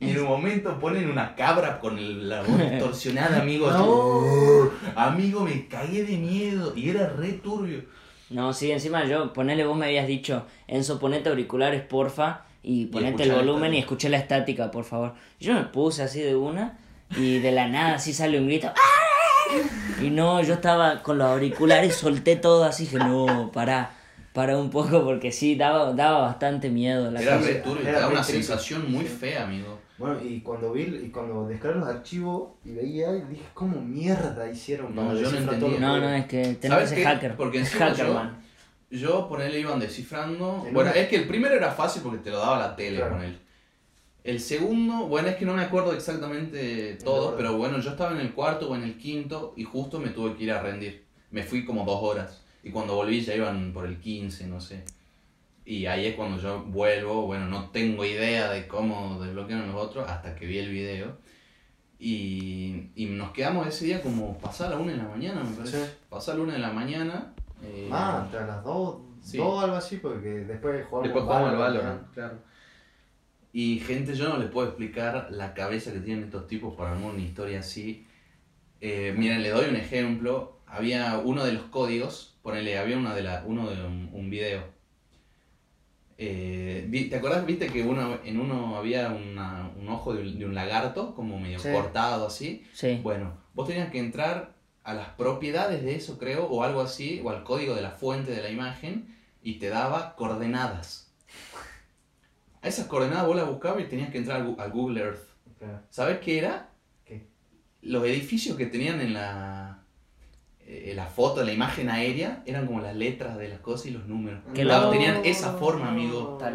Speaker 1: Y en un momento ponen una cabra con el- la voz distorsionada, amigo. así, Amigo, me cagué de miedo y era re turbio.
Speaker 2: No, sí, encima yo, ponele, vos me habías dicho, Enzo, ponete auriculares, porfa, y ponete el volumen y escuché la estática, por favor. Yo me puse así de una, y de la nada así sale un grito. ¡Ah! Y no, yo estaba con los auriculares, solté todo así, dije, no, pará, pará un poco, porque sí, daba, daba bastante miedo la
Speaker 1: Era
Speaker 2: cosa.
Speaker 1: re turbio, te
Speaker 3: Era
Speaker 1: da
Speaker 3: re
Speaker 1: una
Speaker 3: triste.
Speaker 1: sensación muy fea, amigo.
Speaker 3: Bueno, y cuando vi y cuando descargué los archivos y veía, dije, ¿cómo mierda hicieron?
Speaker 1: No,
Speaker 3: para
Speaker 1: yo no
Speaker 3: todo
Speaker 2: No,
Speaker 3: lo
Speaker 2: no,
Speaker 3: que-
Speaker 2: es que tenés
Speaker 1: ¿Sabes
Speaker 2: que
Speaker 1: qué?
Speaker 2: ser hacker.
Speaker 1: Porque encima
Speaker 2: hacker,
Speaker 1: yo-
Speaker 2: man.
Speaker 1: Yo por él iban descifrando.
Speaker 3: En
Speaker 1: Bueno,
Speaker 3: una-
Speaker 1: es que el primero era fácil porque te lo daba la tele
Speaker 3: Claro.
Speaker 1: con él. El segundo, bueno, es que no me acuerdo exactamente todo, pero bueno, yo estaba en el cuarto o en el quinto y justo me tuve que ir a rendir. Me fui como dos horas y cuando volví ya iban por el 15, no sé. Y ahí es cuando yo vuelvo, bueno, no tengo idea de cómo desbloquearon los otros hasta que vi el video. Y, y nos quedamos ese día como pasada la una de la mañana, me parece.
Speaker 3: Sí.
Speaker 1: Pasada la una de la mañana. eh,
Speaker 3: Ah, entre las dos,
Speaker 1: Sí.
Speaker 3: dos algo así, porque después jugamos
Speaker 1: Después jugamos al
Speaker 3: Valorant,
Speaker 1: Valorant, claro. Y gente, yo no les puedo explicar la cabeza que tienen estos tipos para armar una historia así. Eh, miren, le doy un ejemplo. Había uno de los códigos, ponele, había una de la, uno de un, un video. Eh, ¿Te acordás, viste que uno, en uno había una- un ojo de un, de un lagarto, como medio
Speaker 3: Sí.
Speaker 1: cortado así?
Speaker 2: Sí.
Speaker 1: Bueno, vos tenías que entrar a las propiedades de eso, creo, o algo así, o al código de la fuente de la imagen, y te daba coordenadas. A esas coordenadas vos las buscabas y tenías que entrar al Google Earth.
Speaker 3: Claro.
Speaker 1: ¿Sabes qué era?
Speaker 3: ¿Qué?
Speaker 1: Los edificios que tenían en la, eh, la foto, la imagen aérea, eran como las letras de las cosas y los números. Tenían esa forma, amigo.
Speaker 2: Está.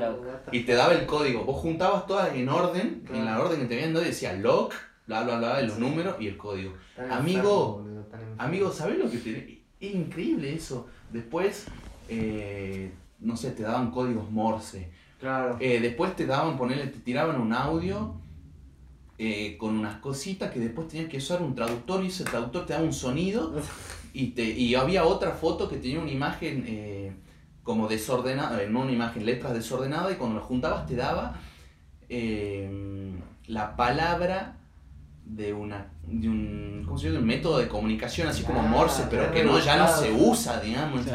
Speaker 1: Y te daba el código. Vos juntabas todas en orden,
Speaker 3: Claro.
Speaker 1: en la orden que te habían dado, y decía lock, bla, bla, bla, los
Speaker 3: Sí.
Speaker 1: números y el código.
Speaker 3: Tan
Speaker 1: Amigo,
Speaker 3: enfermo.
Speaker 1: Amigo, ¿sabes lo que te.? Es increíble eso. Después, eh, no sé, te daban códigos Morse.
Speaker 3: Claro.
Speaker 1: Eh, después te daban, ponerle, te tiraban un audio eh, con unas cositas que después tenías que usar un traductor y ese traductor te daba un sonido y, te, y había otra foto que tenía una imagen eh, como desordenada, eh, no una imagen, letras desordenadas y cuando las juntabas te daba eh, la palabra de una de un, ¿cómo se llama? un método de comunicación así como Morse, pero que no, ya no se usa, digamos.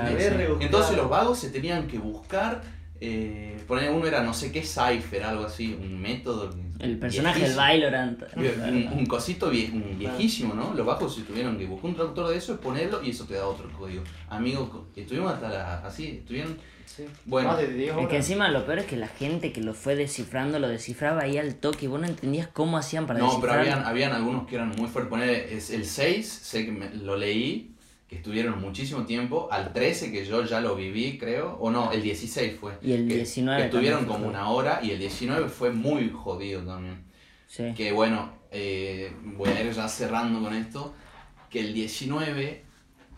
Speaker 1: Entonces los vagos se tenían que buscar, eh, poner uno era no sé qué cipher, algo así, un método.
Speaker 2: El personaje del. Valorant.
Speaker 1: Un, un cosito vie- un viejísimo, ¿no? Los bajos se tuvieron que buscar un traductor de eso, ponerlo y eso te da otro código. Amigo, estuvimos hasta la, así, estuvieron...
Speaker 3: Sí.
Speaker 1: Bueno.
Speaker 3: Más de 10
Speaker 2: Es que encima lo peor es que la gente que lo fue descifrando lo descifraba ahí al toque y vos no entendías cómo hacían para
Speaker 1: No, pero
Speaker 2: descifrarlo.
Speaker 1: habían, habían algunos que eran muy fuertes. Poner el 6, sé que me- lo leí, que estuvieron muchísimo tiempo. Al 13, que yo ya lo viví, creo. O no, el 16 fue.
Speaker 2: Y el
Speaker 1: que-
Speaker 2: 19
Speaker 1: Que estuvieron como
Speaker 2: fue.
Speaker 1: una hora y el 19 fue muy jodido también.
Speaker 2: Sí.
Speaker 1: Que bueno, eh, voy a ir ya cerrando con esto, que el 19,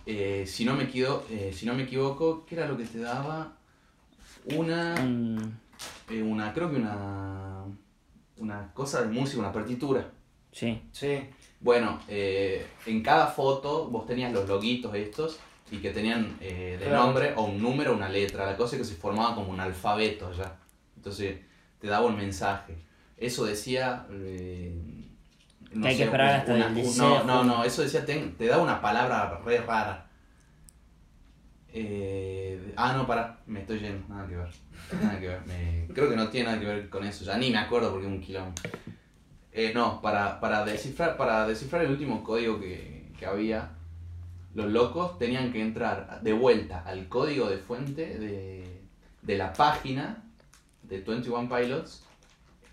Speaker 1: eh, si, no me equivoco, si no me equivoco, ¿qué era lo que te daba? Una,
Speaker 2: Un-
Speaker 1: eh, una creo que una, una cosa de música, una partitura.
Speaker 2: sí,
Speaker 3: Sí,
Speaker 1: Bueno, eh, en cada foto vos tenías los loguitos estos y que tenían eh, de
Speaker 3: Claro.
Speaker 1: nombre o un número o una letra. La cosa es que se formaba como un alfabeto ya. Entonces te daba un mensaje. Eso decía... eh,
Speaker 2: Que hay que esperar hasta el 16 de
Speaker 1: No, no, no, eso decía, ten- te daba una palabra re rara. Eh, ah, no, pará, me estoy yendo, nada que ver. Nada que ver. me- creo que no tiene nada que ver con eso, ya ni me acuerdo porque es un quilombo. Eh, no, para, para, descifrar, para descifrar el último código que, que había, los locos tenían que entrar de vuelta al código de fuente de, de la página de 21 Pilots.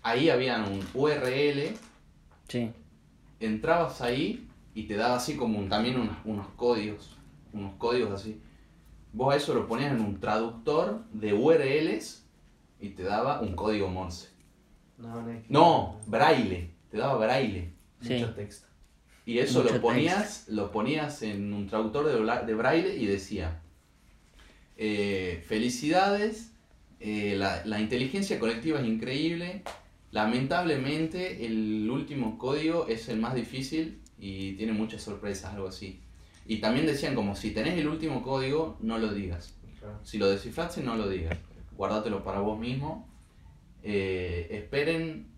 Speaker 1: Ahí habían un URL,
Speaker 2: sí.
Speaker 1: entrabas ahí y te daba así como un- también unos, unos códigos, unos códigos así. Vos a eso lo ponías en un traductor de URLs y te daba un código Morse.
Speaker 3: no, no,
Speaker 1: braille, te daba braille.
Speaker 2: Sí.
Speaker 3: Mucho texto.
Speaker 1: Y eso
Speaker 2: Mucho
Speaker 1: lo ponías, lo ponías en un traductor de, braille y decía, eh, felicidades, eh, la, la inteligencia colectiva es increíble, lamentablemente el último código es el más difícil y tiene muchas sorpresas, algo así. Y también decían como, si tenés el último código, no lo digas.
Speaker 3: Claro.
Speaker 1: Si lo descifraste, no lo digas. Guárdatelo para vos mismo. Eh, esperen.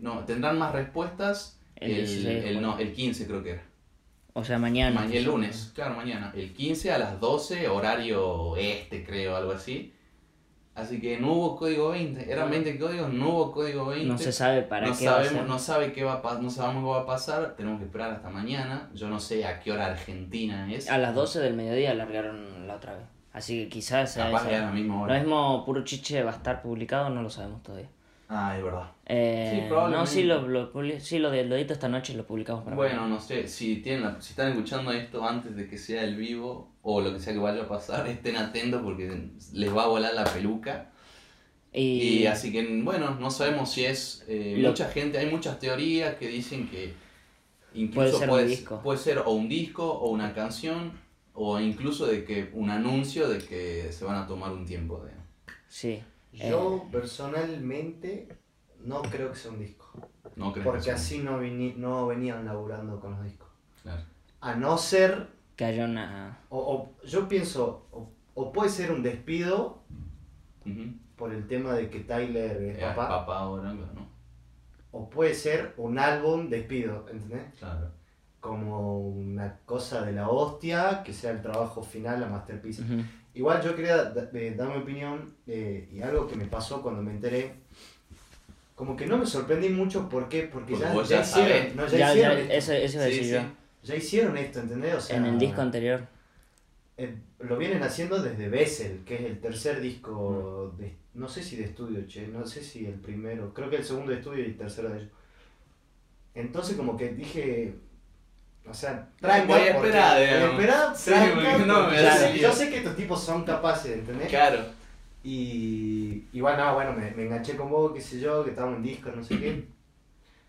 Speaker 1: No, tendrán más respuestas
Speaker 2: El
Speaker 1: el,
Speaker 2: 16 de
Speaker 1: el- no, el 15 creo que era.
Speaker 2: O sea, mañana.
Speaker 1: Mañana, el lunes, claro, mañana. El 15 a las 12, horario este, creo, algo así. Así que no hubo código 20. Eran 20 códigos, no hubo código 20.
Speaker 2: No se sabe para
Speaker 1: no
Speaker 2: qué va a
Speaker 1: sabemos,
Speaker 2: ser.
Speaker 1: no sabe qué va a pa- no sabemos qué va a pasar, tenemos que esperar hasta mañana. Yo no sé a qué hora Argentina es.
Speaker 2: A las 12 del mediodía largaron la otra vez. Así que quizás sea
Speaker 1: Capaz
Speaker 2: esa.
Speaker 1: que a la misma
Speaker 2: Lo mismo Puro Chiche va a estar publicado, no lo sabemos todavía.
Speaker 1: Ah, es verdad.
Speaker 2: Eh,
Speaker 1: Sí, probablemente.
Speaker 2: No, sí, lo, lo, sí, lo, de, lo edito esta noche y lo publicamos para
Speaker 1: Bueno,
Speaker 2: mañana.
Speaker 1: no sé, si tienen la- si están escuchando esto antes de que sea el vivo o lo que sea que vaya a pasar, estén atentos porque les va a volar la peluca.
Speaker 2: Y,
Speaker 1: Y así que, bueno, no sabemos si es. eh,
Speaker 2: Lo-
Speaker 1: mucha gente, hay muchas teorías que dicen que
Speaker 2: Puede
Speaker 1: incluso
Speaker 2: ser
Speaker 1: puede,
Speaker 2: un disco.
Speaker 1: puede ser o un disco o una canción o incluso de que un anuncio de que se van a tomar un tiempo de.
Speaker 2: sí. Eh,
Speaker 3: Yo personalmente no creo que sea un disco.
Speaker 1: No creo
Speaker 3: Porque
Speaker 1: que sea-
Speaker 3: así no, no venían laburando con los discos.
Speaker 1: Claro.
Speaker 3: A no ser,
Speaker 2: que haya una.
Speaker 3: o, o- yo pienso, o, o puede ser un despido por el tema de que Tyler es
Speaker 1: Eh,
Speaker 3: papá,
Speaker 1: papá ahora, no.
Speaker 3: o puede ser un álbum despido, ¿entendés?
Speaker 1: Claro.
Speaker 3: Como una cosa de la hostia, que sea el trabajo final, la masterpiece. Igual yo quería eh, dar mi opinión eh, y algo que me pasó cuando me enteré. Como que no me sorprendí mucho, ¿por qué? Porque,
Speaker 1: Porque
Speaker 3: ya, ya
Speaker 1: ya
Speaker 3: hicieron, no, ya
Speaker 2: Ya,
Speaker 3: hicieron
Speaker 2: eso, eso
Speaker 1: Sí.
Speaker 3: Ya hicieron esto, ¿entendés? O sea,
Speaker 2: En el disco anterior.
Speaker 3: eh, lo vienen haciendo desde Bessel, que es el tercer disco, de, no sé si de estudio, che, no sé si el primero, creo que el segundo de estudio y el tercero de ellos. Entonces como que dije, o sea, tranca,
Speaker 1: Voy a esperar,
Speaker 3: voy a esperar,
Speaker 1: Sí,
Speaker 3: tranca,
Speaker 1: porque no
Speaker 3: yo, sé,
Speaker 1: sentido.
Speaker 3: yo sé que estos tipos son capaces, ¿entendés?
Speaker 1: Claro.
Speaker 3: Y, y bueno, no, bueno, me, me enganché con vos, qué sé yo, que estábamos en disco, no sé qué.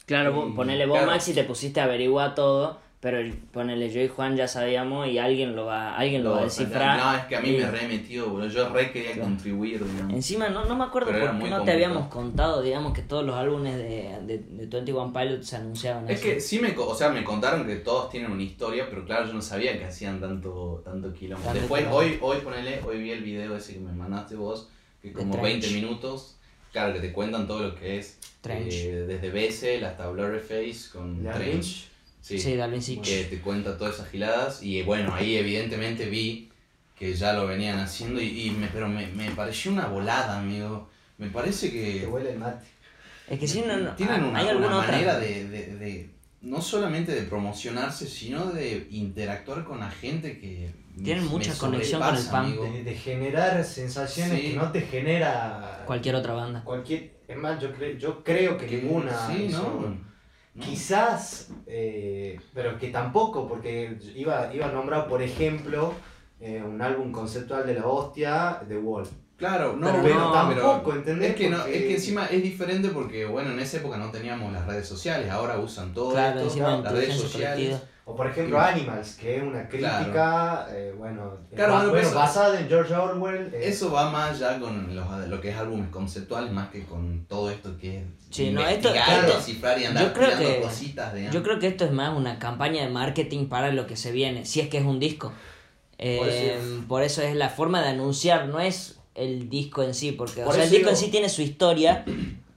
Speaker 2: Claro,
Speaker 3: Y-
Speaker 2: vos- ponele vos,
Speaker 1: claro.
Speaker 2: Maxi, te pusiste a averiguar todo, pero el- ponele yo y Juan ya sabíamos y alguien lo va, alguien lo va a descifrar.
Speaker 1: No, es que a mí
Speaker 2: Y-
Speaker 1: me re metió, boludo. Yo re quería
Speaker 2: Claro.
Speaker 1: contribuir, digamos.
Speaker 2: Encima, no, no me acuerdo
Speaker 1: Pero
Speaker 2: por qué no te habíamos contado, digamos, que todos los álbumes de, de, de 21 Pilots se anunciaban
Speaker 1: Es
Speaker 2: así.
Speaker 1: que sí me, co- o sea, me contaron que todos tienen una historia, pero claro, yo no sabía que hacían tanto, tanto.
Speaker 2: Tanto
Speaker 1: Después, hoy, hoy ponele, hoy vi el video ese que me mandaste vos, que como
Speaker 2: Trench.
Speaker 1: 20 minutos, claro, que te cuentan todo lo que es,
Speaker 2: Trench.
Speaker 1: eh, desde Bessel hasta Blurryface con Trench. Sí,
Speaker 2: Sí, Dalvin Sitch.
Speaker 1: que te cuenta todas esas giladas y bueno, ahí evidentemente vi que ya lo venían haciendo y, y me, pero me, me pareció una volada, amigo. Me parece
Speaker 3: Que
Speaker 1: que
Speaker 3: huele el mate.
Speaker 2: Es que sí, no, no,
Speaker 1: tienen
Speaker 2: ah,
Speaker 1: una,
Speaker 2: hay alguna
Speaker 1: una
Speaker 2: otra.
Speaker 1: manera de, de- de- no solamente de promocionarse, sino de interactuar con la gente que
Speaker 2: Tienen
Speaker 1: me-
Speaker 2: mucha
Speaker 1: me
Speaker 2: conexión con el
Speaker 1: amigo.
Speaker 3: De, de generar sensaciones
Speaker 1: Sí.
Speaker 3: que no te genera
Speaker 2: Cualquier otra banda.
Speaker 3: cualquier es más yo creo yo creo que
Speaker 1: Que-
Speaker 3: ninguna
Speaker 1: sí, no.
Speaker 3: Quizás eh, pero que tampoco porque iba iba a nombrar por ejemplo eh, un álbum conceptual de la hostia The Wall
Speaker 1: Claro, no,
Speaker 2: Pero no,
Speaker 3: tampoco, ¿entendés?
Speaker 1: Es que, no, es que encima es diferente porque, bueno, en esa época no teníamos las redes sociales, ahora usan todo
Speaker 2: Claro,
Speaker 1: esto, las redes sociales.
Speaker 3: O por ejemplo Animals, que es una crítica, eh, bueno,
Speaker 1: Claro,
Speaker 3: ba-
Speaker 1: bueno, eso-
Speaker 3: basada en George Orwell. eh,
Speaker 1: Eso va más ya con los, lo que es álbumes conceptuales más que con todo esto que es
Speaker 2: Sí, no, esto-
Speaker 1: investigar,
Speaker 3: claro.
Speaker 1: descifrar y andar
Speaker 2: Yo creo que-
Speaker 1: cositas de
Speaker 2: Yo creo que esto es más una campaña de marketing para lo que se viene, si es que es un disco. Eh,
Speaker 3: Por eso-
Speaker 2: por eso es la forma de anunciar, no es el disco en sí, porque o sea, el disco en sí tiene su historia,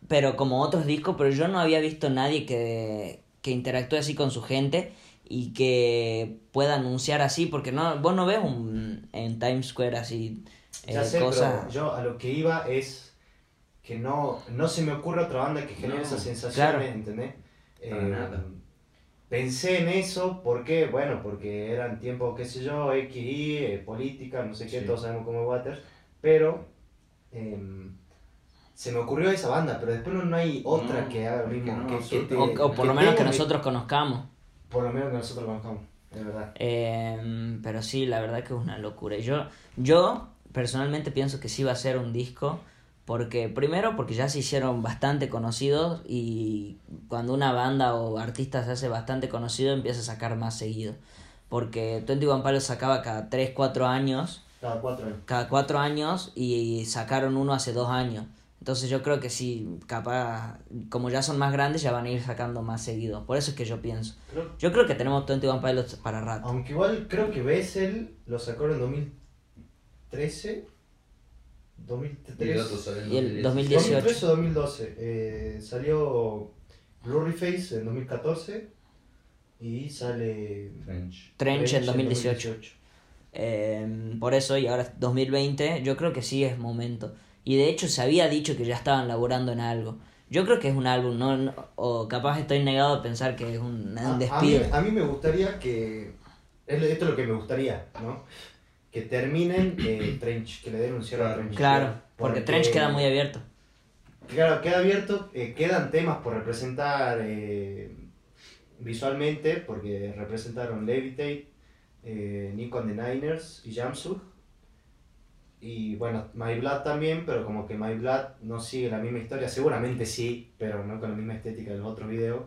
Speaker 2: pero como otros discos, pero yo no había visto nadie que, que interactúe así con su gente y que pueda anunciar así, porque no vos no ves un, en Times Square así eh,
Speaker 3: ya sé,
Speaker 2: cosas...
Speaker 3: pero yo a lo que iba es que no, no se me ocurre otra banda que genere
Speaker 1: No,
Speaker 3: esas sensaciones,
Speaker 2: claro.
Speaker 3: ¿entendés?
Speaker 1: Para
Speaker 3: Eh,
Speaker 1: nada.
Speaker 3: Pensé en eso, ¿por qué? Bueno, porque eran tiempos, qué sé yo, X, Y, eh, política, no sé qué,
Speaker 1: Sí.
Speaker 3: todos sabemos cómo es Waters, pero em, se me ocurrió esa banda, pero después no, no hay otra
Speaker 1: No,
Speaker 3: que haga lo
Speaker 1: que
Speaker 3: mismo.
Speaker 1: no,
Speaker 3: que-
Speaker 1: son
Speaker 3: que te-
Speaker 2: O, o por lo menos que nosotros conozcamos.
Speaker 3: Por lo menos que nosotros conozcamos, es verdad.
Speaker 2: Eh, pero sí, la verdad que es una locura. Yo, yo personalmente pienso que sí va a ser un disco. Porque, primero, porque ya se hicieron bastante conocidos. Y cuando una banda o artista se hace bastante conocido, empieza a sacar más seguido. Porque Twenty One Pilots sacaba cada 3, 4 años.
Speaker 3: Cada cuatro años.
Speaker 2: Cada 4 años. Y sacaron uno hace 2 años. Entonces yo creo que sí, capaz, como ya son más grandes, ya van a ir sacando más seguido. Por eso es que yo pienso.
Speaker 3: Creo-
Speaker 2: Yo creo que tenemos Twenty One Pilots para rato.
Speaker 3: aunque igual creo que Bessel lo sacó en 2013. 2003.
Speaker 1: Y el otro sale en
Speaker 2: Y el
Speaker 1: 2018.
Speaker 2: 2018.
Speaker 3: 2013 o 2012. Eh, salió Blurry Face en 2014 y sale
Speaker 1: French.
Speaker 2: Trench en 2018. Eh, por eso, y ahora es 2020, yo creo que sí es momento. Y de hecho se había dicho que ya estaban laborando en algo. Yo creo que es un álbum, no, no- o capaz estoy negado a pensar que es un, un
Speaker 3: A, a mí,
Speaker 2: despido.
Speaker 3: a mí me gustaría que. Esto es lo que me gustaría, ¿no? Que terminen eh, Trench, que le den un cierre a. Trench.
Speaker 2: Claro, porque Trench queda muy abierto.
Speaker 3: Claro, queda abierto, eh, quedan temas por representar eh, visualmente, porque representaron Levitate, eh, Nico and the Niners y Jamsug. Y bueno, My Blood también, pero como que My Blood no sigue la misma historia, seguramente sí, pero no con la misma estética de los otros videos.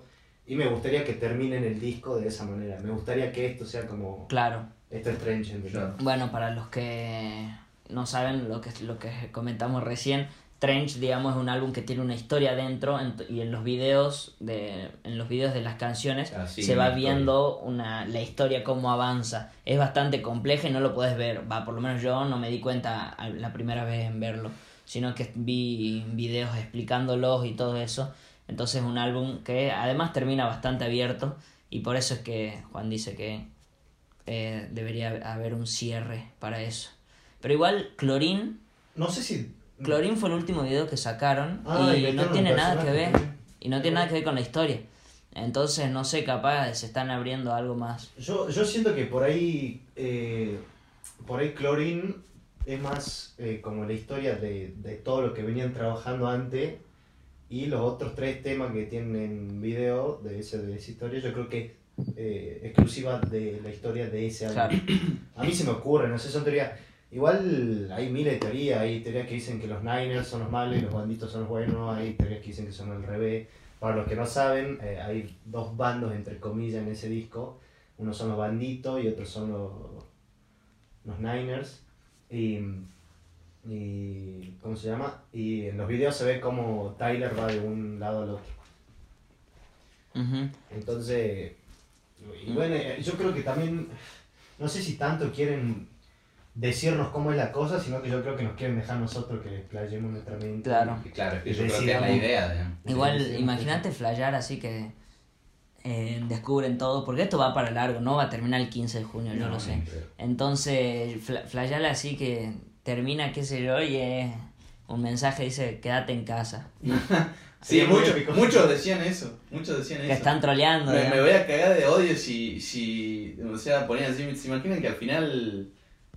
Speaker 3: Y me gustaría que terminen el disco de esa manera. Me gustaría que esto sea como.
Speaker 2: Claro.
Speaker 3: Esto es Trench en
Speaker 1: Claro.
Speaker 2: Bueno, para los que no saben lo que, lo que comentamos recién, Trench, digamos, es un álbum que tiene una historia dentro ent- y en los videos de, en los videos de las canciones
Speaker 1: Ah, sí,
Speaker 2: se va viendo una, la historia cómo avanza. Es bastante compleja y no lo puedes ver. Va, por lo menos yo no me di cuenta la primera vez en verlo, sino que vi videos explicándolos y todo eso. Entonces es un álbum que además termina bastante abierto y por eso es que Juan dice que eh, debería haber un cierre para eso. Pero igual, Clorín,
Speaker 3: No sé si.
Speaker 2: Clorín fue el último video que sacaron
Speaker 3: Ah, y
Speaker 2: y no tiene nada que ver. Y no tiene nada que ver con la historia. Entonces, no sé, capaz se están abriendo algo más.
Speaker 3: Yo, yo siento que por ahí, eh, por ahí Chlorine es más eh, como la historia de, de todo lo que venían trabajando antes y los otros tres temas que tienen en video de, ese, de esa historia, yo creo que es eh, exclusiva de la historia de ese álbum.
Speaker 2: Claro.
Speaker 3: A mí se me ocurre, no sé, son teorías. Igual hay miles de teorías, hay teorías que dicen que los Niners son los malos y los banditos son los buenos, hay teorías que dicen que son al revés. Para los que no saben, eh, hay dos bandos entre comillas en ese disco. Unos son los banditos y otros son los, los Niners. Y, y. ¿Cómo se llama? Y en los videos se ve como Tyler va de un lado al otro. Entonces, y bueno, eh, yo creo que también, no sé si tanto quieren decirnos cómo es la cosa, sino que yo creo que nos quieren dejar nosotros que explayemos nuestra mente.
Speaker 2: Claro.
Speaker 1: Y Claro, es que yo creo que es
Speaker 3: Decidamos.
Speaker 1: la idea. digamos.
Speaker 2: Igual,
Speaker 3: Sí, sí,
Speaker 2: imagínate flayar así que eh, descubren todo, porque esto va para largo, no va a terminar el 15 de junio, yo
Speaker 1: No,
Speaker 2: lo sé. Entonces, fla- flayar así que termina, qué sé yo, y es un mensaje dice, quédate en casa.
Speaker 1: Sí, muchos,
Speaker 3: mucho-
Speaker 1: muchos decían eso. Muchos decían
Speaker 2: Que
Speaker 1: eso.
Speaker 2: están troleando.
Speaker 1: Me voy a cagar de odio si, si o sea, ponían así, se imaginan que al final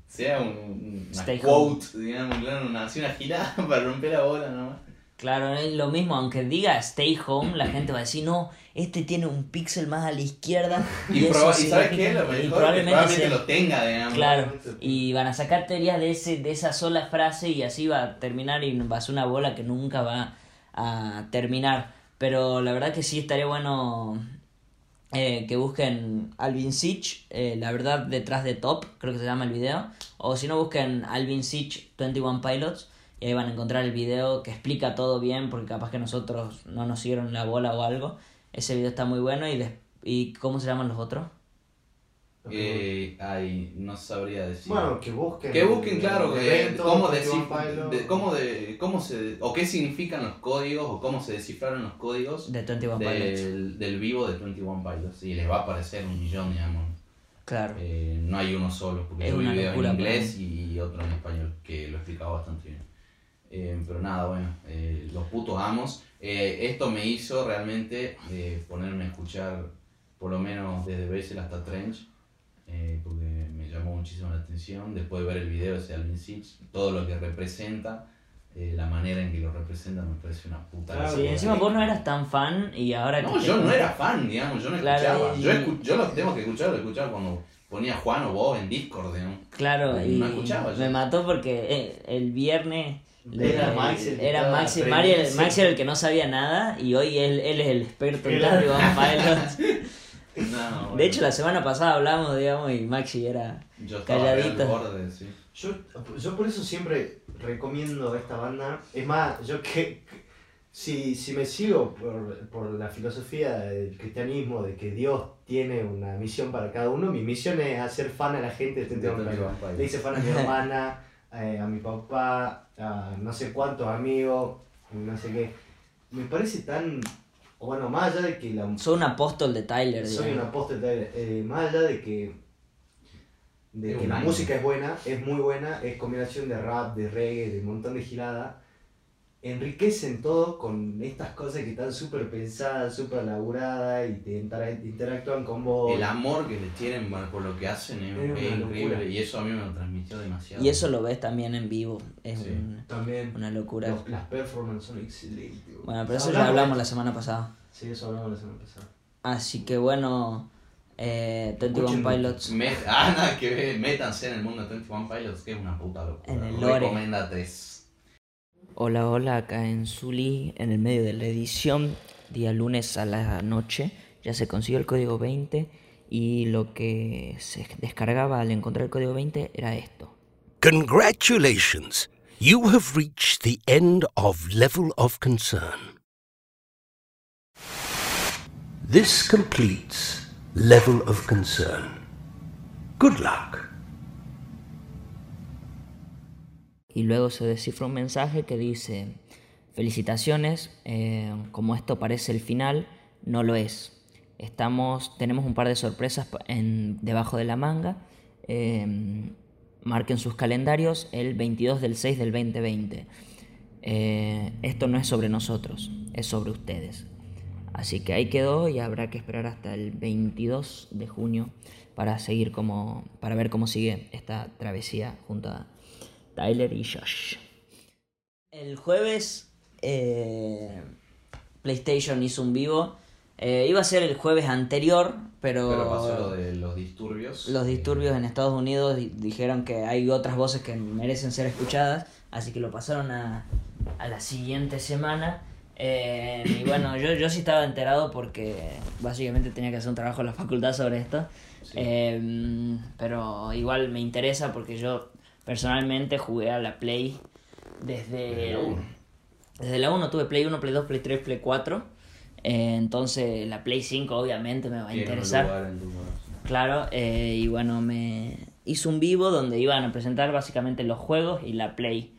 Speaker 1: sea un, una
Speaker 2: Stay
Speaker 1: quote, digamos, claro, una, así una girada para romper la bola nomás.
Speaker 2: Claro, es lo mismo, aunque diga stay home, la gente va a decir, no, este tiene un píxel más a la izquierda.
Speaker 1: Y,
Speaker 2: eso
Speaker 1: proba- y ¿sabes qué?
Speaker 2: significa-
Speaker 1: Lo mejor
Speaker 2: y
Speaker 1: es que
Speaker 2: probablemente
Speaker 1: lo tenga, digamos.
Speaker 2: Claro, y van a sacar teorías de, ese, de esa sola frase y así va a terminar y va a ser una bola que nunca va a terminar. Pero la verdad que sí estaría bueno eh, que busquen Alvin Siege, eh, la verdad detrás de Top, creo que se llama el video. O si no, busquen Alvin Siege 21 Pilots y ahí van a encontrar el video que explica todo bien porque capaz que nosotros no nos siguieron la bola o algo. Ese video está muy bueno y, y ¿cómo se llaman los otros?
Speaker 1: Eh, ay, no sabría decir.
Speaker 3: Bueno, que busquen.
Speaker 1: que busquen, claro, que
Speaker 3: evento,
Speaker 1: cómo,
Speaker 3: 21
Speaker 1: descif-
Speaker 3: Pilots.
Speaker 1: de- cómo, de, cómo se, o qué significan los códigos, o cómo se descifraron los códigos
Speaker 2: De 21 Pilots.
Speaker 1: del, del vivo de 21 Pilots. Y les va a aparecer un millón, digamos.
Speaker 2: Claro.
Speaker 1: Eh, no hay uno solo, porque
Speaker 2: Es
Speaker 1: yo vi
Speaker 2: una
Speaker 1: video en inglés y otro en español, que lo explicaba bastante bien. Eh, pero nada, bueno, eh, los putos amos. Eh, esto me hizo realmente eh, ponerme a escuchar, por lo menos desde Bessel hasta Trench, eh, porque me llamó muchísimo la atención. Después de ver el video de ese Alvin Sitch, todo lo que representa, eh, la manera en que lo representa, me parece una puta.
Speaker 3: Claro,
Speaker 2: Sí,
Speaker 1: locura.
Speaker 2: encima vos no eras tan fan y ahora
Speaker 1: No,
Speaker 2: que te-
Speaker 1: yo no era fan, digamos, yo no
Speaker 2: Claro,
Speaker 1: escuchaba.
Speaker 2: y-
Speaker 1: Yo, escu- yo lo tengo que escuchar, lo escuchaba cuando ponía Juan o vos en Discord, digamos.
Speaker 2: Claro, y
Speaker 1: No escuchaba yo.
Speaker 2: me mató porque eh, el viernes
Speaker 3: Era el que
Speaker 2: era
Speaker 3: siempre.
Speaker 2: Maxi era el que no sabía nada y hoy él, él es el experto en
Speaker 3: Claro.
Speaker 2: 21 Pilots.
Speaker 1: No, bueno,
Speaker 2: De hecho, la semana pasada hablamos, digamos, y Maxi era...
Speaker 1: yo
Speaker 2: calladito.
Speaker 1: borde, sí.
Speaker 3: Yo, yo por eso siempre recomiendo esta banda. Es más, yo que, que- si, si me sigo por, por la filosofía del cristianismo, de que Dios tiene una misión para cada uno, mi misión es hacer fan a la gente de
Speaker 1: De
Speaker 3: 21
Speaker 1: 21
Speaker 3: Pilots.
Speaker 1: Pilots.
Speaker 3: Le hice fan a mi hermana, eh, a mi papá, a no sé cuántos amigos, no sé qué. Me parece tan... Bueno, más allá de que la,
Speaker 2: Soy un apóstol de Tyler,
Speaker 3: soy un
Speaker 2: digamos.
Speaker 3: apóstol de eh, más allá de que de
Speaker 1: Es
Speaker 3: que
Speaker 1: un
Speaker 3: la
Speaker 1: año.
Speaker 3: música es buena, es muy buena, es combinación de rap, de reggae, de un montón de girada, enriquecen todo con estas cosas que están súper pensadas, súper laburadas y te intera- interactúan con vos.
Speaker 1: El amor que le tienen bueno, por lo que hacen es,
Speaker 3: Es
Speaker 1: increíble
Speaker 3: locura.
Speaker 1: y eso a mí me lo transmitió demasiado.
Speaker 2: Y eso lo ves también en vivo, es
Speaker 1: Sí.
Speaker 2: un-
Speaker 3: También
Speaker 2: una locura.
Speaker 3: los- las performances son excelentes.
Speaker 2: Bueno, pero eso ya hablamos la semana pasada.
Speaker 3: Sí, eso hablamos la semana pasada.
Speaker 2: Así que bueno, eh, 21
Speaker 3: Escuchen-
Speaker 2: Pilots.
Speaker 1: Met- ah, nada que ver, métanse en el mundo de 21 Pilots, que es una puta locura.
Speaker 2: En el lore.
Speaker 1: Recoméndate.
Speaker 2: Hola, hola, acá en Zuli, en el medio de la edición, día lunes a la noche. Ya se consiguió el código 20 y lo que se descargaba al encontrar el código 20 era esto.
Speaker 6: Congratulations! You have reached the end of Level of Concern. This completes Level of Concern. Good luck.
Speaker 2: Y luego se descifra un mensaje que dice, felicitaciones, eh, como esto parece el final, no lo es. Estamos, tenemos un par de sorpresas en, debajo de la manga. eh, marquen sus calendarios el 22 del 6 del 2020. Eh, esto no es sobre nosotros, es sobre ustedes. Así que ahí quedó y habrá que esperar hasta el 22 de junio para seguir como para ver cómo sigue esta travesía junto a Tyler y Josh. El jueves eh, PlayStation hizo un vivo. Eh, iba a ser el jueves anterior, pero,
Speaker 1: Pero pasó lo de los disturbios.
Speaker 2: los disturbios en Estados Unidos di- dijeron que hay otras voces que merecen ser escuchadas, así que lo pasaron a, a la siguiente semana. Eh, y bueno, yo, yo sí estaba enterado porque básicamente tenía que hacer un trabajo en la facultad sobre esto.
Speaker 1: Sí.
Speaker 2: Eh, pero igual me interesa porque yo personalmente jugué a la Play desde...
Speaker 1: Desde la uno.
Speaker 2: Desde la 1 tuve Play 1, Play 2, Play 3, Play 4. Eh, entonces la Play 5 obviamente me va a interesar.
Speaker 1: lugar en.
Speaker 2: Claro, eh, y bueno, me hizo un vivo donde iban a presentar básicamente los juegos y la Play,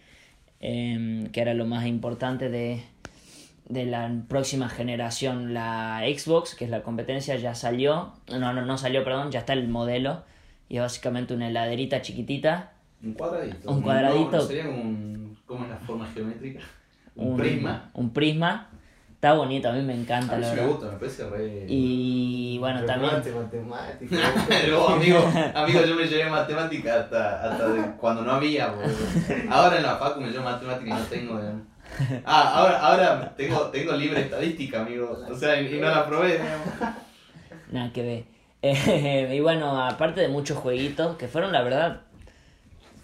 Speaker 2: em, que era lo más importante de, de la próxima generación. La Xbox, que es la competencia, ya salió, no, no, no salió, perdón, ya está el modelo, y es básicamente una heladerita chiquitita.
Speaker 1: Un cuadradito.
Speaker 2: Un cuadradito.
Speaker 1: No, no, sería como un. ¿Cómo es la forma geométrica? Un, prisma.
Speaker 2: Un prisma. Está bonito, a mí me
Speaker 1: A
Speaker 2: encanta,
Speaker 1: mí
Speaker 2: la
Speaker 1: sí me
Speaker 2: verdad.
Speaker 1: gusta, me parece re.
Speaker 2: Y bueno, también...
Speaker 3: Matemática.
Speaker 1: Luego, amigo, amigo, yo me llevé matemática hasta, hasta de- cuando no había, boludo. Ahora en la facu me llevo matemática y no tengo. eh. Ah, ahora, ahora tengo, tengo libre estadística, amigo. O sea, y, y no la probé.
Speaker 2: Nada que ver. Eh, y bueno, aparte de muchos jueguitos, que fueron la verdad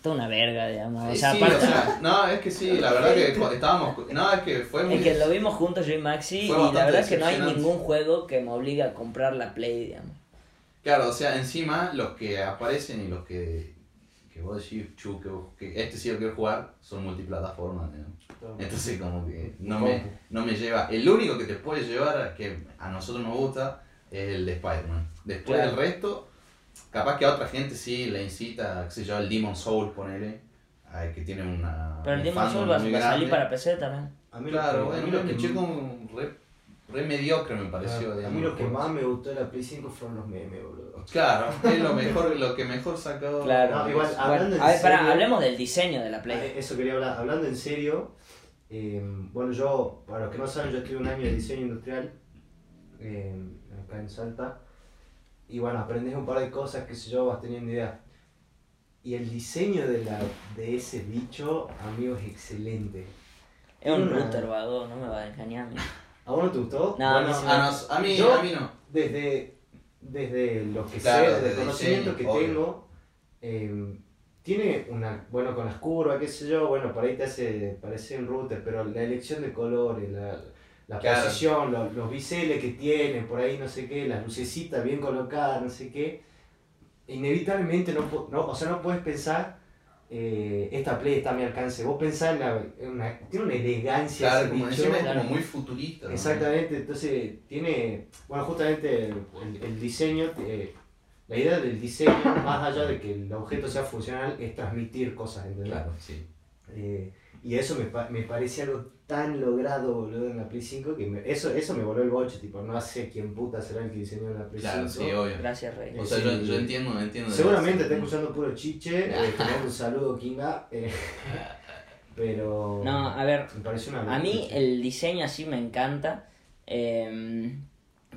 Speaker 2: toda una verga, digamos. O sea,
Speaker 1: sí,
Speaker 2: aparte,
Speaker 1: o sea, no, es que sí, la verdad que estábamos. No, es que fue muy.
Speaker 2: es que lo vimos juntos yo y Maxi y la verdad es que no hay ningún juego que me obligue a comprar la Play, digamos.
Speaker 1: Claro, o sea, encima los que aparecen y los que. que vos decís, chu, que, vos- que este sí lo quiero jugar, son multiplataformas, digamos. Entonces, como que no me, no me lleva. El único que te puede llevar, que a nosotros nos gusta, es el de Spider-Man. Después
Speaker 2: Claro.
Speaker 1: del resto, capaz que a otra gente sí le incita, qué sé yo, el Demon Soul, ponele, ay, que tiene una.
Speaker 2: Pero el
Speaker 1: un
Speaker 2: Demon Soul va, a salir para PC también.
Speaker 3: A mí
Speaker 1: Claro,
Speaker 3: lo que, a
Speaker 1: bueno,
Speaker 3: mí lo que,
Speaker 1: escuché como re, re mediocre, me pareció.
Speaker 3: a
Speaker 1: digamos,
Speaker 3: mí lo que más me gustó de la Play 5 fueron los memes, boludo.
Speaker 1: Claro, es lo mejor, lo que mejor sacó.
Speaker 3: No, igual,
Speaker 2: Bueno,
Speaker 3: hablando en
Speaker 2: a ver,
Speaker 3: serio-
Speaker 2: hablemos del diseño de la
Speaker 3: Ah,
Speaker 2: Play.
Speaker 3: Eso quería hablar. Hablando en serio, eh, bueno, yo, para los que no saben, yo estuve un año de diseño industrial eh, acá en Salta. Y bueno, aprendes un par de cosas, que sé yo, vas teniendo idea. Y el diseño de, la, de ese bicho, amigo, es excelente.
Speaker 2: Es un
Speaker 3: una-
Speaker 2: router vago, no me va a engañar. amigo.
Speaker 3: ¿A vos no te gustó?
Speaker 2: No, a mí sí
Speaker 1: A, nos- a mí,
Speaker 3: Yo-
Speaker 1: a mí no.
Speaker 3: desde, desde lo que
Speaker 1: Claro,
Speaker 3: sé, desde
Speaker 1: de
Speaker 3: el conocimiento
Speaker 1: diseño,
Speaker 3: que
Speaker 1: obvio.
Speaker 3: tengo, eh, tiene una, bueno, con las curvas, qué sé yo, bueno, por ahí te hace parecer un router, pero la elección de colores, la, la
Speaker 1: Claro.
Speaker 3: posición, los, los biseles que tiene, por ahí no sé qué, las lucecitas bien colocadas, no sé qué, inevitablemente no, no o sea, no puedes pensar, eh, esta play está a mi alcance, vos pensás en, la, en una, tiene una elegancia
Speaker 1: Claro, como muy futurista. ¿no?
Speaker 3: Exactamente, entonces tiene, bueno, justamente el, el diseño, eh, la idea del diseño, más allá de que el objeto sea funcional, es transmitir cosas, ¿entendés?
Speaker 1: Claro, sí.
Speaker 3: Eh, y eso me, me parece algo tan logrado, boludo, en la Play 5, que me- eso, eso me voló el boche, tipo, no sé quién puta será el que diseñó la Play
Speaker 1: Claro,
Speaker 3: 5.
Speaker 1: sí, obvio.
Speaker 2: Gracias, Rey.
Speaker 1: O sea,
Speaker 3: Sí.
Speaker 1: yo, yo entiendo, entiendo.
Speaker 3: Seguramente está escuchando puro chiche, eh, te mando un saludo, Kinga, eh, pero
Speaker 2: No, a ver,
Speaker 3: me parece una
Speaker 2: a mí el diseño así me encanta, eh,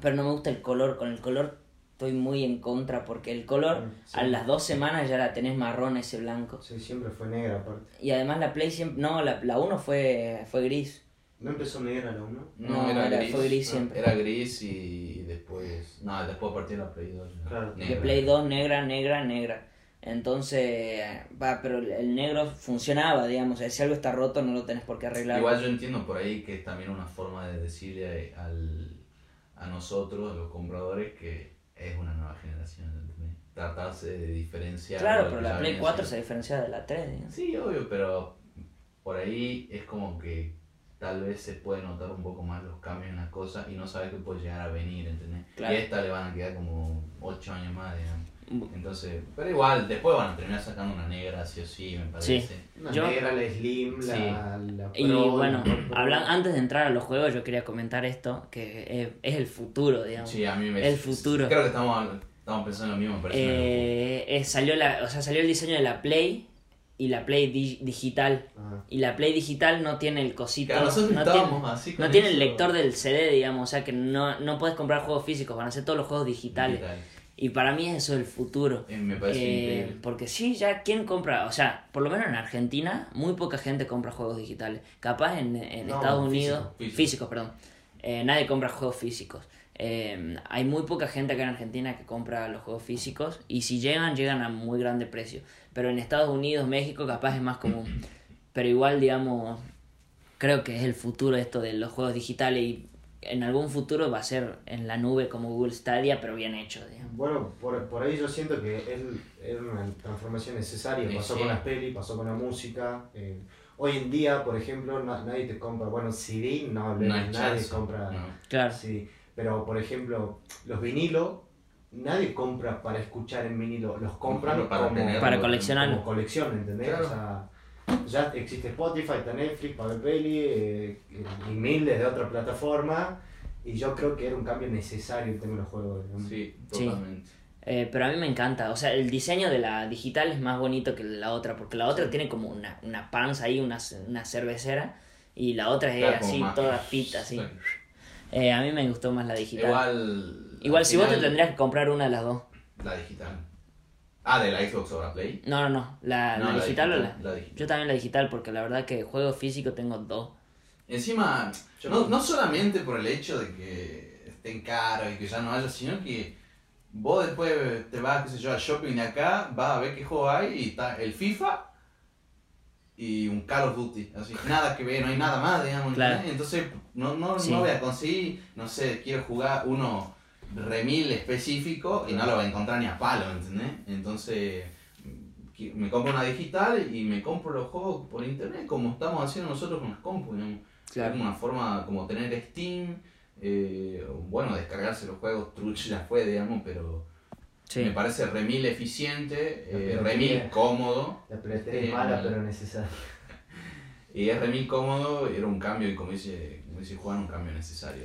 Speaker 2: pero no me gusta el color. Con el color estoy muy en contra porque el color
Speaker 3: sí.
Speaker 2: a las dos semanas ya la tenés marrón ese blanco.
Speaker 3: Sí, siempre fue negra aparte.
Speaker 2: Y además la Play siempre... No, la, la 1 fue, fue gris.
Speaker 3: ¿No empezó negra la 1?
Speaker 1: No,
Speaker 2: No,
Speaker 1: era,
Speaker 2: era-
Speaker 1: gris.
Speaker 2: fue gris
Speaker 1: Ah,
Speaker 2: siempre.
Speaker 1: Era gris y después. No, después a partir de la Play 2. ya.
Speaker 3: Claro.
Speaker 2: De
Speaker 1: Negra.
Speaker 2: Play 2 negra, negra, negra. Entonces, va, pero el- el negro funcionaba, digamos. Si algo está roto no lo tenés por qué arreglar.
Speaker 1: Igual yo entiendo por ahí que es también una forma de decirle al, a nosotros, a los compradores, que es una nueva generación. ¿entendés? Tratarse de diferenciar.
Speaker 2: Claro, pero
Speaker 1: que
Speaker 2: la Play
Speaker 1: viene
Speaker 2: 4 se diferencia de la 3, digamos.
Speaker 1: Sí, obvio, pero por ahí es como que tal vez se puede notar un poco más los cambios en las cosas y no sabes qué puede llegar a venir, ¿entendés?
Speaker 2: Claro.
Speaker 1: Y a esta le van a quedar como 8 años más, digamos. Entonces, pero igual, después van a terminar sacando una negra, sí o sí, me parece.
Speaker 2: Sí.
Speaker 3: Una
Speaker 2: Yo-
Speaker 3: negra, la Slim, la,
Speaker 1: Sí.
Speaker 3: la
Speaker 2: Y
Speaker 3: Pro,
Speaker 2: bueno, hablan, antes de entrar a los juegos, yo quería comentar esto, que es, es el futuro, digamos.
Speaker 1: Sí, a mí me
Speaker 2: El futuro.
Speaker 1: Creo que estamos, estamos pensando lo mismo, me parece.
Speaker 2: Eh, eh, salió la, o sea, salió el diseño de la Play y la Play di- digital.
Speaker 3: Ah.
Speaker 2: Y la Play digital no tiene el cosito.
Speaker 1: Claro,
Speaker 2: no tiene,
Speaker 1: así con
Speaker 2: no tiene el lector del CD, digamos. O sea que no, no puedes comprar juegos físicos, van a ser todos los juegos digitales.
Speaker 1: Digital.
Speaker 2: Y para mí eso es el futuro.
Speaker 1: Eh, me parece
Speaker 2: Eh,
Speaker 1: increíble.
Speaker 2: porque sí, ya quién compra, o sea, por lo menos en Argentina, muy poca gente compra juegos digitales. Capaz en, en
Speaker 3: No,
Speaker 2: Estados Unidos,
Speaker 1: físico.
Speaker 2: físicos, perdón, eh, nadie compra juegos físicos. Eh, hay muy poca gente acá en Argentina que compra los juegos físicos y si llegan, llegan a muy grande precio. Pero en Estados Unidos, México, capaz es más común. Pero igual, digamos, creo que es el futuro esto de los juegos digitales y en algún futuro va a ser en la nube como Google Stadia, pero bien hecho, digamos.
Speaker 3: Bueno, por, por ahí yo siento que es, es una transformación necesaria.
Speaker 1: Sí,
Speaker 3: Pasó
Speaker 1: sí.
Speaker 3: con las pelis, pasó con la música. eh, hoy en día, por ejemplo, na- nadie te compra, bueno, CD, no hablemos,
Speaker 1: No
Speaker 3: nadie
Speaker 1: chance.
Speaker 3: compra
Speaker 1: no.
Speaker 2: Claro.
Speaker 3: CD. Pero, por ejemplo, los vinilos, nadie compra para escuchar en vinilo, los compran
Speaker 1: Para
Speaker 3: como,
Speaker 2: Para
Speaker 3: como
Speaker 2: coleccionarlo.
Speaker 3: colección, ¿entendés?
Speaker 1: Claro.
Speaker 3: O sea, ya existe Spotify, está Netflix, para ver peli, eh, y miles de otras plataformas. Y yo creo que era un cambio necesario en términos de juegos. digamos.
Speaker 1: Sí,
Speaker 2: Sí.
Speaker 1: totalmente.
Speaker 2: Eh, pero a mí me encanta, o sea, el diseño de la digital es más bonito que la otra, porque la otra tiene como una, una panza ahí, una, una cervecera, y la otra es
Speaker 1: Claro,
Speaker 2: así,
Speaker 1: más-
Speaker 2: toda pita, así. Eh, a mí me gustó más la digital. Igual,
Speaker 1: Igual. al
Speaker 2: si vos te tendrías que comprar una de las dos.
Speaker 1: La digital. Ah, de la Xbox o la Play.
Speaker 2: No, no, no, la,
Speaker 1: No,
Speaker 2: la
Speaker 1: la
Speaker 2: digital o la...
Speaker 1: digital, la digital.
Speaker 2: Yo también la digital, porque la verdad que juego físico tengo dos.
Speaker 1: Encima,
Speaker 3: Yo
Speaker 1: no,
Speaker 3: no-
Speaker 1: solamente por el hecho de que estén caros y que ya no haya, sino que vos después te vas, qué sé yo, al shopping de acá, vas a ver qué juego hay y está el FIFA y un Call of Duty, así, nada que ver, no hay nada más, digamos, entonces no, no,
Speaker 2: Sí.
Speaker 1: no voy a conseguir, no sé, quiero jugar uno remil específico y no lo voy a encontrar ni a palo, ¿entendés? Entonces me compro una digital y me compro los juegos por internet, como estamos haciendo nosotros con las digamos.
Speaker 2: Claro.
Speaker 1: Es una forma como tener Steam, eh, bueno, descargarse los juegos, Truch ya fue, digamos, pero
Speaker 2: Sí.
Speaker 1: me parece remil eficiente, eh, remil cómodo,
Speaker 3: La es mala, pero necesaria.
Speaker 1: y es remil cómodo, era un cambio, y como dice, como dice Juan, un cambio necesario.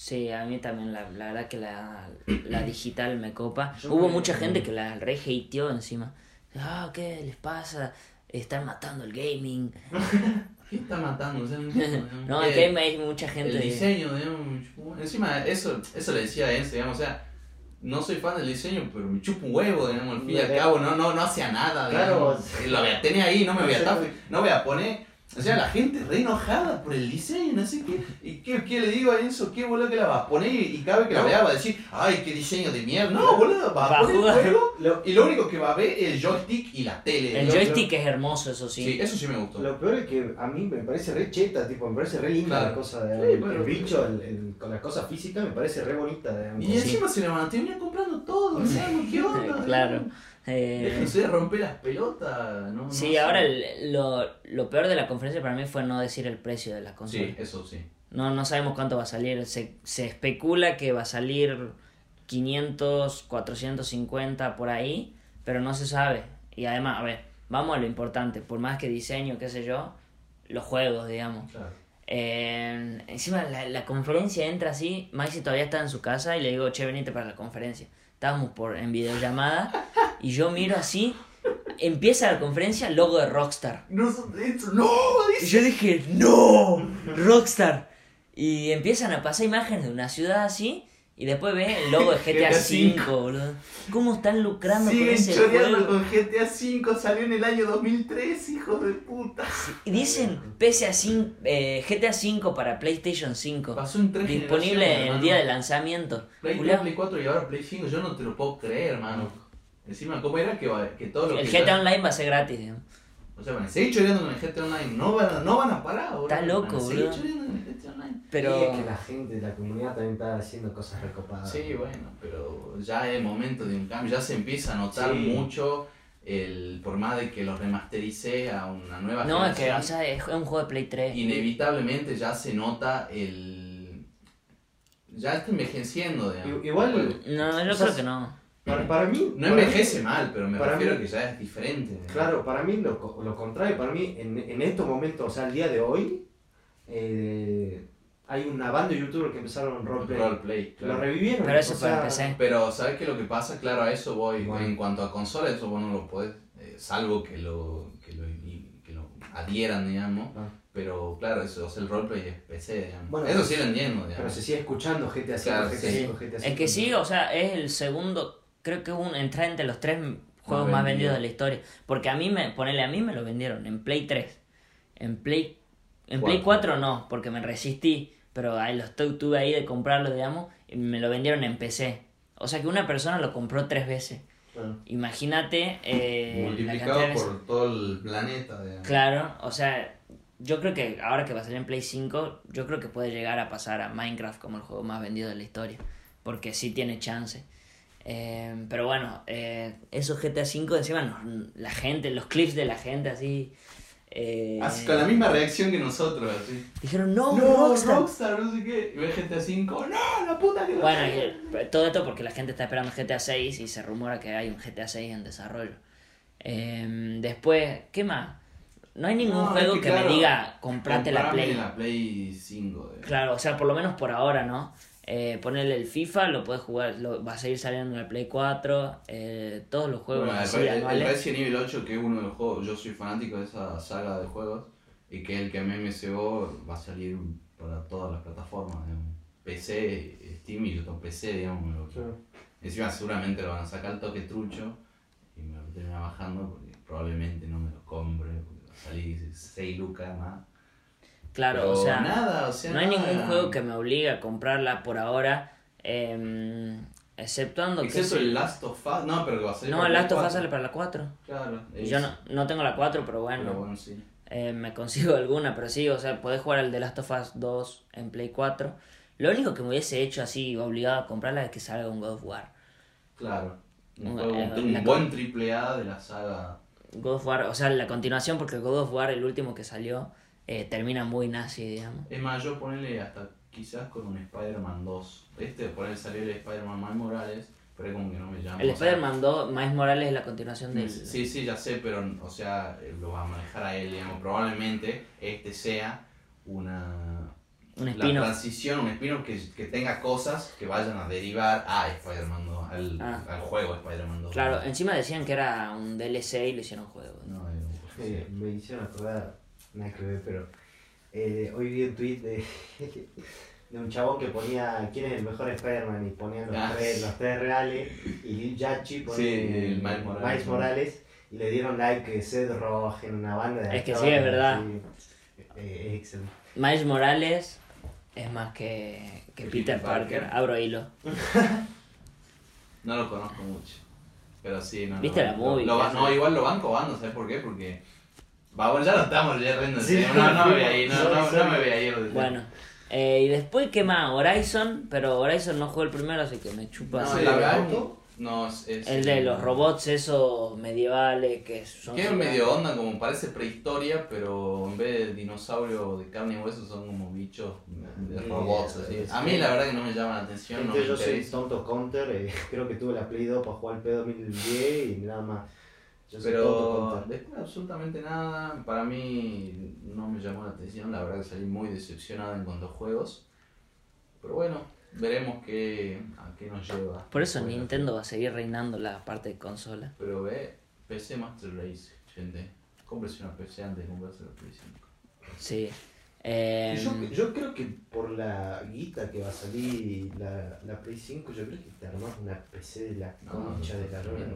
Speaker 2: Sí, a mí también la, la verdad que la, la digital me copa.
Speaker 3: Yo
Speaker 2: Hubo
Speaker 3: me-
Speaker 2: mucha gente que la re hateó encima. Ah, ¿qué les pasa? Están matando el gaming.
Speaker 1: ¿Qué está matando? O sea, no.
Speaker 2: No,
Speaker 1: Eh,
Speaker 2: es que hay, mucha gente...
Speaker 1: El diseño, digamos, encima eso, eso le decía a Enzo, digamos, o sea, no soy fan del diseño, pero me chupa un huevo, digamos, al fin y al cabo, no, no, no hacía nada,
Speaker 3: Claro.
Speaker 1: digamos. Lo voy a tener ahí, no me voy a
Speaker 3: no
Speaker 1: voy a poner, o sea, la gente re enojada por el diseño, no sé qué, y qué, qué le digo a Enzo, qué boludo que la vas a poner, y, y cada vez que la vea va a decir, ay, qué diseño de mierda, no, boludo, va a poner el
Speaker 2: jugar.
Speaker 1: juego,
Speaker 3: Lo,
Speaker 1: y lo único que va a ver es el joystick y la tele.
Speaker 2: El
Speaker 1: Lo-
Speaker 2: joystick es hermoso, eso sí.
Speaker 1: Sí, eso sí me gustó.
Speaker 3: lo peor es que a mí me parece re cheta, tipo, me parece re linda
Speaker 1: Claro.
Speaker 3: la cosa de
Speaker 1: Sí,
Speaker 3: el,
Speaker 1: bueno.
Speaker 3: el bicho, el, el- con la cosa física me parece re bonita. digamos.
Speaker 1: Y encima se le mantenía comprando todo, o sea, ¿qué onda?
Speaker 2: claro. Eh,
Speaker 1: de romper las pelotas, ¿no?
Speaker 2: sí,
Speaker 1: no
Speaker 2: ahora el- lo, lo peor de la conferencia para mí fue no decir el precio de la consola.
Speaker 1: Sí, eso sí.
Speaker 2: No, no sabemos cuánto va a salir. Se, se especula que va a salir 500, 450 por ahí, pero no se sabe. Y además, a ver, vamos a lo importante. Por más que diseño, qué sé yo, los juegos, digamos.
Speaker 1: Claro.
Speaker 2: Eh, encima la, la conferencia entra así, Maxi todavía está en su casa y le digo, che, venite para la conferencia. Estábamos por, en videollamada y yo miro así, empieza la conferencia, logo de Rockstar.
Speaker 1: No, no,
Speaker 2: Y yo dije, no, Rockstar. Y empiezan a pasar imágenes de una ciudad así y después ve el logo de GTA V, boludo. ¿Cómo están lucrando con
Speaker 1: Siguen
Speaker 2: ese
Speaker 1: choreando
Speaker 2: juego?
Speaker 1: con GTA V, salió en el año 2003, hijos de puta.
Speaker 2: Y dicen PSA 5, eh, GTA V para PlayStation 5.
Speaker 1: Pasó en tres
Speaker 2: Disponible el día de lanzamiento.
Speaker 1: Play 3,
Speaker 2: Julián,
Speaker 1: Play 4 y ahora Play 5, yo no te lo puedo creer, hermano. Encima, ¿cómo era que, que todo lo
Speaker 2: El
Speaker 1: que...
Speaker 2: GTA Online va a ser gratis, digamos.
Speaker 1: O sea, van a seguir choreando con el GTA Online, no van a, no van a parar, boludo.
Speaker 2: Está loco, boludo. Pero
Speaker 3: Y es que la gente, la comunidad también está haciendo cosas recopadas.
Speaker 1: Sí, bueno, pero ya es momento de un cambio, ya se empieza a notar
Speaker 3: Sí.
Speaker 1: mucho el por más de que los remasterice a una nueva
Speaker 2: no, es que o sea, es un juego de Play 3.
Speaker 1: inevitablemente ya se nota el ya está envejeciendo, digamos.
Speaker 3: I- igual-
Speaker 2: No, yo
Speaker 3: O sea,
Speaker 2: creo que no.
Speaker 3: Para, para mí.
Speaker 1: no
Speaker 3: para
Speaker 1: envejece
Speaker 3: mí-
Speaker 1: mal, pero me
Speaker 3: para
Speaker 1: refiero
Speaker 3: mí-
Speaker 1: a que ya es diferente.
Speaker 3: Claro, para mí lo, lo contrario, para mí en, en estos momentos, o sea, el día de hoy, eh, hay una banda de youtubers que empezaron roleplay.
Speaker 1: Roleplay,
Speaker 3: Lo revivieron.
Speaker 2: Pero eso fue
Speaker 3: sea,
Speaker 2: PC.
Speaker 1: Pero ¿sabes qué lo que pasa? Claro, a eso voy.
Speaker 3: Bueno.
Speaker 1: En cuanto a consola, eso vos no lo podés, eh, salvo que lo, que lo, que lo adhieran, digamos.
Speaker 3: Ah.
Speaker 1: Pero claro, eso, o sea, el roleplay es PC, digamos.
Speaker 3: Bueno,
Speaker 1: eso
Speaker 3: pero-
Speaker 1: sí lo entiendo,
Speaker 3: Pero
Speaker 1: digamos.
Speaker 3: se sigue escuchando GTA V,
Speaker 1: Claro,
Speaker 3: GTA
Speaker 1: sí.
Speaker 3: GTA
Speaker 2: Es que sí, o sea, es el segundo, creo que un, entra entre los tres juegos más
Speaker 1: vendido.
Speaker 2: vendidos de la historia. Porque a mí me, ponele, a mí me lo vendieron en Play 3. En Play, en Play
Speaker 1: Cuatro.
Speaker 2: 4 no, porque me resistí. Pero ahí los tu- tuve ahí de comprarlo, digamos, y me lo vendieron en PC. O sea que una persona lo compró tres veces.
Speaker 3: Claro.
Speaker 2: Imagínate eh,
Speaker 1: Multiplicado por todo el planeta, digamos.
Speaker 2: Claro, o sea, yo creo que ahora que va a salir en Play 5, yo creo que puede llegar a pasar a Minecraft como el juego más vendido de la historia. Porque sí tiene chance. Eh, pero bueno, eh, esos GTA V encima, no- la gente, los clips de la gente así. Eh,
Speaker 1: Así, con la misma reacción que nosotros, así.
Speaker 2: Dijeron, no,
Speaker 1: No,
Speaker 2: Rockstar".
Speaker 1: Rockstar, no sé qué. Y ve GTA 5, no, la puta que
Speaker 2: Bueno, y todo esto porque la gente está esperando GTA 6 y se rumora que hay un GTA 6 en desarrollo. Eh, después, ¿qué más? No hay ningún
Speaker 1: No,
Speaker 2: juego
Speaker 1: es
Speaker 2: que,
Speaker 1: que, claro,
Speaker 2: me diga comprate la Play.
Speaker 1: la Play 5. eh.
Speaker 2: Claro, o sea, por lo menos por ahora, ¿no? Eh, ponerle el FIFA, lo puedes jugar, lo, va a seguir saliendo en el Play 4, eh, todos los juegos
Speaker 1: Bueno, el,
Speaker 2: así
Speaker 1: el
Speaker 2: anuales.
Speaker 1: Resident Evil 8, que es uno de los juegos, yo soy fanático de esa saga de juegos, y que el que a mí me cebó va a salir para todas las plataformas, digamos. PC, Steam y yo tengo PC, digamos. lo-
Speaker 3: Claro.
Speaker 1: Encima seguramente lo van a sacar el toque trucho y me lo termina bajando porque probablemente no me lo compre, porque va a salir 6 lucas más.
Speaker 2: Claro,
Speaker 1: Pero
Speaker 2: o sea,
Speaker 1: nada, o sea,
Speaker 2: no hay
Speaker 1: nada.
Speaker 2: ningún juego que me obligue a comprarla por ahora, em, exceptuando que...
Speaker 1: Excepto el Last of Us. No, pero que va a salir
Speaker 2: No,
Speaker 1: para
Speaker 2: el Last of Us
Speaker 1: 4.
Speaker 2: sale para la 4.
Speaker 1: Claro.
Speaker 2: Yo no, no tengo la 4, pero bueno,
Speaker 1: Pero bueno, sí.
Speaker 2: eh, me consigo alguna, pero sí, o sea, podés jugar al The Last of Us 2 en Play 4. Lo único que me hubiese hecho así, obligado a comprarla, es que salga un God of War.
Speaker 1: Claro. Un,
Speaker 2: Un-
Speaker 1: juego-
Speaker 2: eh,
Speaker 1: un buen triple A de la saga.
Speaker 2: God of War, o sea, la continuación, porque God of War, el último que salió, eh, termina muy nazi, digamos.
Speaker 1: Es más, yo ponerle hasta quizás con un Spider-Man 2. Este, por él salió el Spider-Man Miles Morales, pero es como que no me llama.
Speaker 2: El Spider-Man 2, Miles Morales es la continuación del...
Speaker 1: Sí, sí, ya sé, pero, o sea, eh, lo va a manejar a él, digamos. Probablemente este sea una.
Speaker 2: Un
Speaker 1: la transición, un spin que, que tenga cosas que vayan a derivar a Spider-Man 2, al,
Speaker 2: Ah.
Speaker 1: al juego Spider-Man 2.
Speaker 2: Claro, encima decían que era un DLC y lo hicieron juego.
Speaker 1: No, juego.
Speaker 3: Eh, me hicieron acordar, nada que ver, pero eh, hoy vi un tweet de, de un chabón que ponía quién es el mejor Spider-Man y ponían los,
Speaker 1: Ah.
Speaker 3: tres, los tres reales y Lil Yachi ponía
Speaker 1: Sí, el Miles Morales.
Speaker 3: Morales, y le dieron like que Seth Rogen, una banda de
Speaker 2: Es que sí, es verdad.
Speaker 3: sí. Eh, es excelente.
Speaker 2: Miles Morales es más que, que Peter
Speaker 1: Peter
Speaker 2: Parker.
Speaker 1: Parker.
Speaker 2: Abro hilo.
Speaker 1: No lo conozco mucho. Pero sí, no.
Speaker 2: ¿Viste
Speaker 1: lo-
Speaker 2: la movie
Speaker 1: lo- lo no, igual lo van cobando, ¿sabes por qué? Porque. Va, bueno, ya lo estamos ya riendo. en
Speaker 3: Sí,
Speaker 1: no, no me voy a ir, no, no, no me voy a ir.
Speaker 2: Bueno, eh, y después, ¿qué más? Horizon, pero Horizon no jugó el primero, así que me chupa.
Speaker 1: No,
Speaker 3: Sí,
Speaker 1: la
Speaker 3: ¿el
Speaker 1: verdad.
Speaker 3: auto?
Speaker 1: No, es. es-
Speaker 2: el de los robots esos medievales que son...
Speaker 1: Que es medio onda, como parece prehistoria, pero en vez de dinosaurio de carne y hueso son como bichos de
Speaker 3: Sí,
Speaker 1: robots. así. A mí la verdad que no me llama la atención, no
Speaker 3: yo soy tonto counter, eh, creo que tuve la Play 2 para jugar el P2010 y nada más. Yo
Speaker 1: Pero después absolutamente nada, para mí no me llamó la atención, la verdad que salí muy decepcionado en cuanto a juegos. Pero bueno, veremos qué, a qué nos lleva.
Speaker 2: Por eso Nintendo va a seguir reinando la parte de consola.
Speaker 1: Pero ve, PC Master Race, gente. Cómprese una PC antes de comprarse la Play 5.
Speaker 2: Sí. Eh,
Speaker 3: Yo, yo creo que por la guita que va a salir la, la Play 5, yo creo que te armas una PC de la concha de la lora.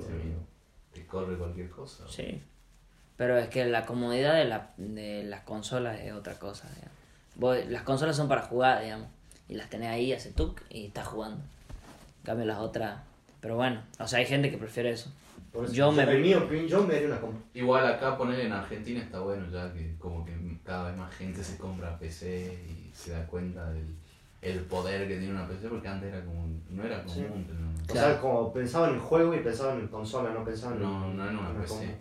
Speaker 1: Te corre cualquier cosa.
Speaker 2: Sí. Pero es que la comodidad de, la, de las consolas es otra cosa. digamos. Vos- las consolas son para jugar, digamos. Y las tenés ahí, hace tuk y estás jugando. En cambio las otras... Pero bueno, o sea, hay gente que prefiere eso.
Speaker 3: Por eso,
Speaker 2: Yo me-
Speaker 3: en mi opinión, yo me haría una compra.
Speaker 1: Igual acá poner en Argentina está bueno ya que como que cada vez más gente se compra PC y se da cuenta del el poder que tiene una PC porque antes era como no era
Speaker 3: Sí.
Speaker 1: común tener una
Speaker 3: O.
Speaker 2: Claro.
Speaker 3: sea, como pensaba en el juego y pensaba en consola, no pensaba en
Speaker 1: No, no en una PC.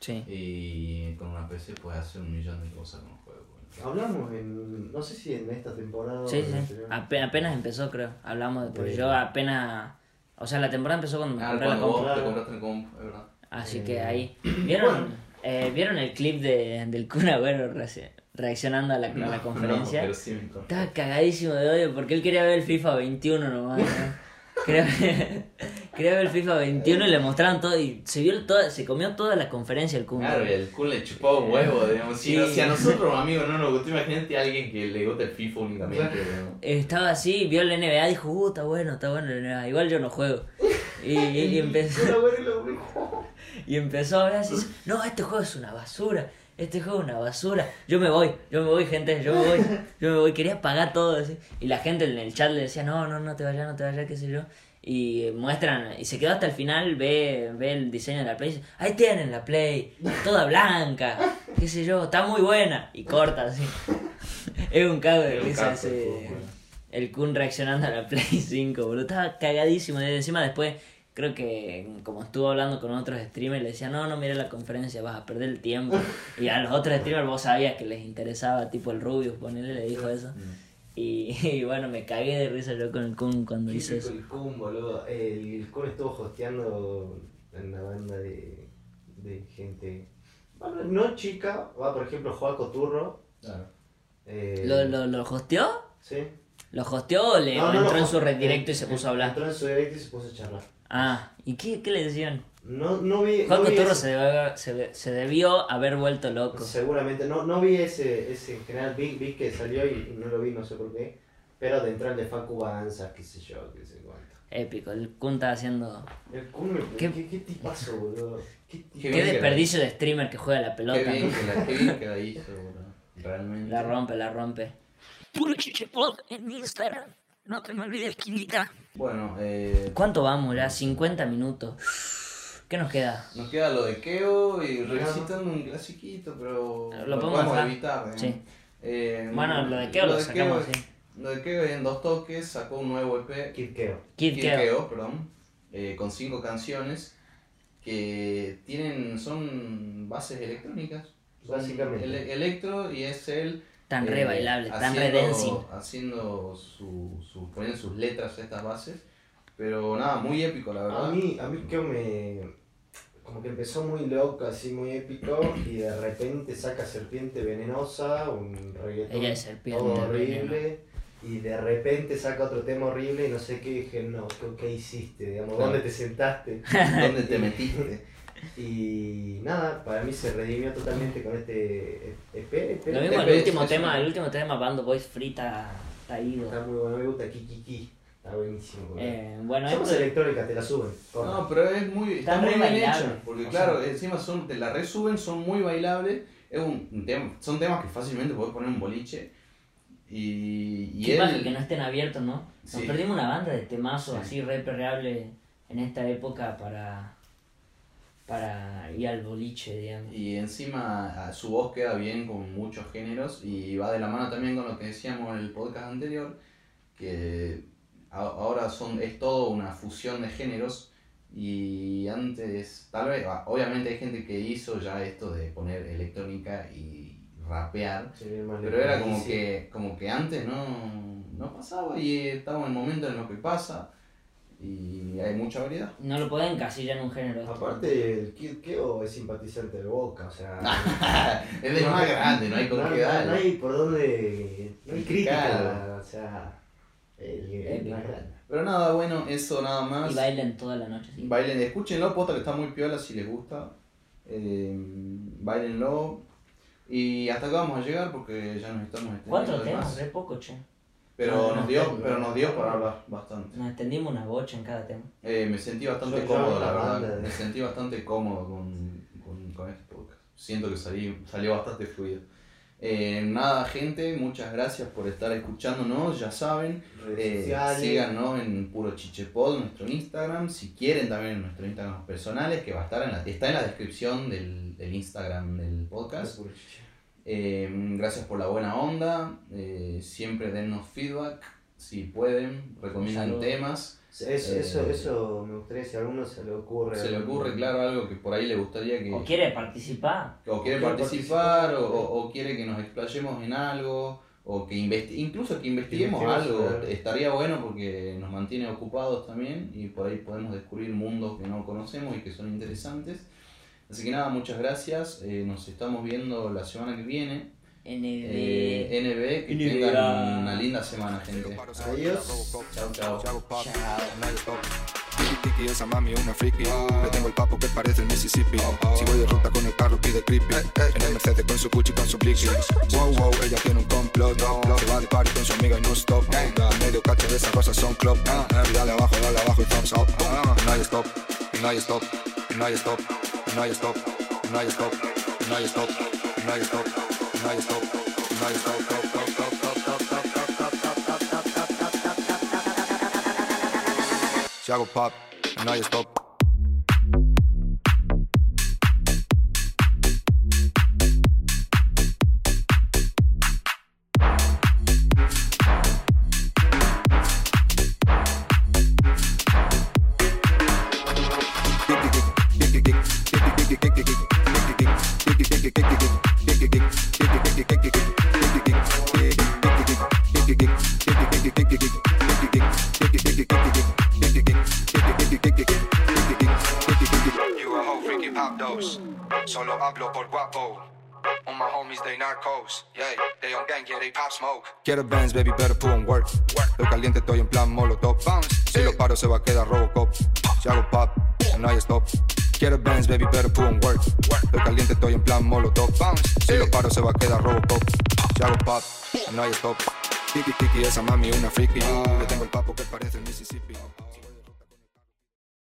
Speaker 2: Sí.
Speaker 1: Y con una PC puedes hacer un millón de cosas con los juegos. bueno.
Speaker 3: Hablamos en, no sé si en esta temporada o
Speaker 2: Sí,
Speaker 3: en la
Speaker 2: sí.
Speaker 3: anterior.
Speaker 2: Ape- apenas empezó, creo. Hablamos de... Pero
Speaker 3: Sí.
Speaker 2: yo apenas... O sea, la temporada empezó cuando me
Speaker 1: Ah,
Speaker 2: compré la compu.
Speaker 1: vos te compraste el comp, es verdad.
Speaker 2: Así
Speaker 3: Eh,
Speaker 2: que ahí. ¿Vieron, eh, ¿vieron el clip de, del Kun Agüero reacc- reaccionando a la, a la conferencia?
Speaker 1: sí.
Speaker 2: Estaba cagadísimo de odio porque él quería ver el FIFA 21 nomás. ¿no? Quería, ver, quería ver el FIFA 21 y le mostraron todo y se vio toda, se comió toda la conferencia el Kun.
Speaker 1: Claro, y el Kun le chupó huevo, digamos. Si,
Speaker 2: Sí.
Speaker 1: si a nosotros, amigos, no nos gustó, imagínate a alguien que le gusta el FIFA únicamente.
Speaker 2: Estaba así, vio el NBA, dijo, uh, está bueno, está bueno el NBA. Igual yo no juego. Y, y empezó,
Speaker 3: lo mejor.
Speaker 2: y empezó a ver así, no, este juego es una basura. Este juego es una basura. Yo me voy, yo me voy, gente, yo me voy, yo me voy. Quería pagar todo así. Y la gente en el chat le decía, no, no, no te vayas, no te vayas, qué sé yo. Y muestran, y se quedó hasta el final, ve, ve el diseño de la Play y dice, ahí tienen la Play, toda blanca, qué sé yo, está muy buena. Y corta así. Es un cago de risa ese.
Speaker 1: bueno.
Speaker 2: El Kun reaccionando a la Play 5, boludo. Estaba cagadísimo. Y encima después, creo que como estuvo hablando con otros streamers, le decía, no, no mire la conferencia, vas a perder el tiempo. y a los otros streamers vos sabías que les interesaba, tipo el Rubius, ponele, le dijo eso. Y, y bueno, me cagué de risa yo con el Kun cuando
Speaker 3: Típico
Speaker 2: eso.
Speaker 3: el Kun, boludo. El Kun estuvo hosteando en una banda de, de gente. Bueno, no chica, va por ejemplo Joa Coturro.
Speaker 1: Claro.
Speaker 3: Eh,
Speaker 2: ¿Lo, lo, ¿Lo hosteó?
Speaker 3: ¿Sí?
Speaker 2: ¿Lo hosteó o, le,
Speaker 3: No, no
Speaker 2: entró en su red directo y se puso a hablar?
Speaker 3: Entró en su directo y se puso a charlar.
Speaker 2: Ah, ¿y qué, qué le decían?
Speaker 3: No, no vi.
Speaker 2: Juan
Speaker 3: no vi
Speaker 2: Coturro
Speaker 3: ese-
Speaker 2: se, debió- se, se debió haber vuelto loco.
Speaker 3: Seguramente, no, no vi ese, ese en general, vi, vi que salió y no lo vi, no sé por qué. Pero de entrar de Facu Banza, qué sé yo, qué sé cuánto.
Speaker 2: Épico, el Kun está haciendo...
Speaker 3: El Kun,
Speaker 2: ¿Qué-
Speaker 3: ¿qué, qué, tipazo, boludo? ¿Qué
Speaker 2: desperdicio de streamer que juega la pelota.
Speaker 1: Qué bien que la, qué bien que la hizo, bro. realmente.
Speaker 2: La rompe, la rompe.
Speaker 7: En Instagram. No te me olvides, Quinita.
Speaker 1: Bueno, eh,
Speaker 2: ¿Cuánto vamos ya? 50 minutos. ¿Qué nos queda?
Speaker 1: nos queda lo de Keo y revisitando un clasiquito, pero
Speaker 2: Lo podemos dejar.
Speaker 1: evitar. digamos.
Speaker 2: Sí.
Speaker 1: Eh,
Speaker 2: Bueno, lo de Keo lo sacamos,
Speaker 1: Keo-
Speaker 2: sí.
Speaker 1: Lo de Keo en dos toques sacó un nuevo EP.
Speaker 3: Kid Keo.
Speaker 2: Kid
Speaker 1: Kid
Speaker 2: Keo.
Speaker 1: Keo, perdón, eh, con cinco canciones que tienen son bases electrónicas.
Speaker 3: Básicamente.
Speaker 1: ele- electro y es él
Speaker 2: Tan
Speaker 1: eh,
Speaker 2: re bailable, tan re
Speaker 1: haciendo-
Speaker 2: dancing.
Speaker 1: Haciendo su, su, poniendo sus letras a estas bases. Pero nada, muy épico la verdad.
Speaker 3: A mí, a mí Keo me. Como que empezó muy loco, así muy épico, y de repente saca Serpiente Venenosa, un reggaetón
Speaker 2: Ella es Serpiente
Speaker 3: todo
Speaker 2: Veneno.
Speaker 3: horrible, y de repente saca otro tema horrible y no sé qué, dije, no, ¿qué, qué hiciste? Digamos,
Speaker 1: Claro.
Speaker 3: ¿Dónde te sentaste?
Speaker 1: ¿Dónde te metiste?
Speaker 3: Y nada, para mí se redimió totalmente con este EP. EP.
Speaker 2: Lo mismo el
Speaker 1: Pepe,
Speaker 2: último
Speaker 1: es
Speaker 2: tema, el último tema Bando Boys Frita está ido.
Speaker 3: Está muy bueno, me gusta Kikiki, está buenísimo.
Speaker 2: Eh, bueno,
Speaker 3: Somos
Speaker 2: esto-
Speaker 3: electrónica, te la suben.
Speaker 1: No, pero es muy, está muy bien
Speaker 2: bailable.
Speaker 1: hecho. Porque
Speaker 2: O
Speaker 1: claro, encima son, te la resuben, son muy bailables. Es un, un tema, son temas que fácilmente podés poner en un boliche. Y, y
Speaker 2: Qué
Speaker 1: él,
Speaker 2: que no estén abiertos, ¿no? Nos
Speaker 1: Sí.
Speaker 2: perdimos una banda de temazos
Speaker 1: Sí.
Speaker 2: así re perreable en esta época para para ir al boliche, digamos.
Speaker 1: Y encima a- su voz queda bien con muchos géneros y va de la mano también con lo que decíamos en el podcast anterior, que ahora son, es todo una fusión de géneros y antes, tal vez, ah, obviamente hay gente que hizo ya esto de poner electrónica y rapear,
Speaker 3: más
Speaker 1: pero era como que, como que antes no, no pasaba y estamos en el momento en lo que pasa y hay mucha variedad.
Speaker 2: No lo pueden encasillar en un género.
Speaker 3: Aparte, el Kid Keo es simpatizante de Boca, o sea...
Speaker 1: es de más grande, no hay con
Speaker 3: no,
Speaker 1: qué
Speaker 3: no,
Speaker 1: darle.
Speaker 3: no hay por dónde... No hay crítica, o sea... El, el más grande.
Speaker 1: Pero nada, bueno, eso nada más.
Speaker 2: Y bailen toda la noche. sí.
Speaker 1: Bailen, escúchenlo, posta que está muy piola si les gusta. Eh, bailenlo. Y hasta acá vamos a llegar porque ya nos estamos extendiendo
Speaker 2: Cuatro temas, re poco, che.
Speaker 1: Pero
Speaker 2: No,
Speaker 1: nos
Speaker 2: no,
Speaker 1: dio,
Speaker 2: no,
Speaker 1: pero
Speaker 2: no.
Speaker 1: nos dio para hablar bastante.
Speaker 2: Nos extendimos una bocha en cada tema.
Speaker 1: Eh, me sentí bastante
Speaker 3: Yo-
Speaker 1: cómodo,
Speaker 3: la
Speaker 1: verdad.
Speaker 3: de-
Speaker 1: Me sentí bastante cómodo con, con, con este podcast. Siento que salí, salió bastante fluido. Eh, nada, gente, muchas gracias por estar escuchándonos. Ya saben, Eh, síganos en Puro Chichepod, nuestro Instagram. Si quieren también en nuestro Instagram personales, que va a estar en la, está en la descripción del, del Instagram del podcast. Eh, gracias por la buena onda. eh, siempre dennos feedback. Si pueden, recomiendan temas.
Speaker 3: Eso,
Speaker 1: Eh,
Speaker 3: eso, eso me gustaría si a alguno se le ocurre.
Speaker 1: Se le
Speaker 3: algún-
Speaker 1: ocurre, claro, algo que por ahí le gustaría que.
Speaker 2: O quiere participar.
Speaker 1: o quiere
Speaker 3: quiere
Speaker 1: participar,
Speaker 3: participar,
Speaker 1: o, o- quiere que nos explayemos en algo, o que investi incluso que investiguemos algo,
Speaker 3: claro.
Speaker 1: estaría bueno porque nos mantiene ocupados también y por ahí podemos descubrir mundos que no conocemos y que son interesantes. Así que nada, muchas gracias, eh, nos estamos viendo la semana que viene.
Speaker 2: NB.
Speaker 1: Eh, NB, que
Speaker 2: NBA.
Speaker 1: tengan una linda semana, gente.
Speaker 3: Adiós.
Speaker 1: Chao, chao.
Speaker 8: Tiki tiki, esa mami una friki. Le tengo el papo que parece el Mississippi. Si voy de ruta con el carro pide creepy. En el Mercedes con su Gucci con su blicky. Wow wow, ella tiene un complot. Se va de party con su amiga y no stop. Medio cacho de esas cosas son club. Y dale abajo, dale abajo y thumbs up. Y no hay stop, no hay stop, no hay stop, now you stop, now you stop, Quiero bands, baby, better put on work. Estoy caliente, estoy en plan molotov. Si lo paro, se va a quedar Robocop. Si hago pop, no hay stop. Quiero bands, baby, better put on work. Estoy caliente, estoy en plan molotov. Si lo paro, se va a quedar Robocop. Si hago pop, no hay stop. Tiki tiki, esa mami una friki. Le tengo el papo que parece el Mississippi.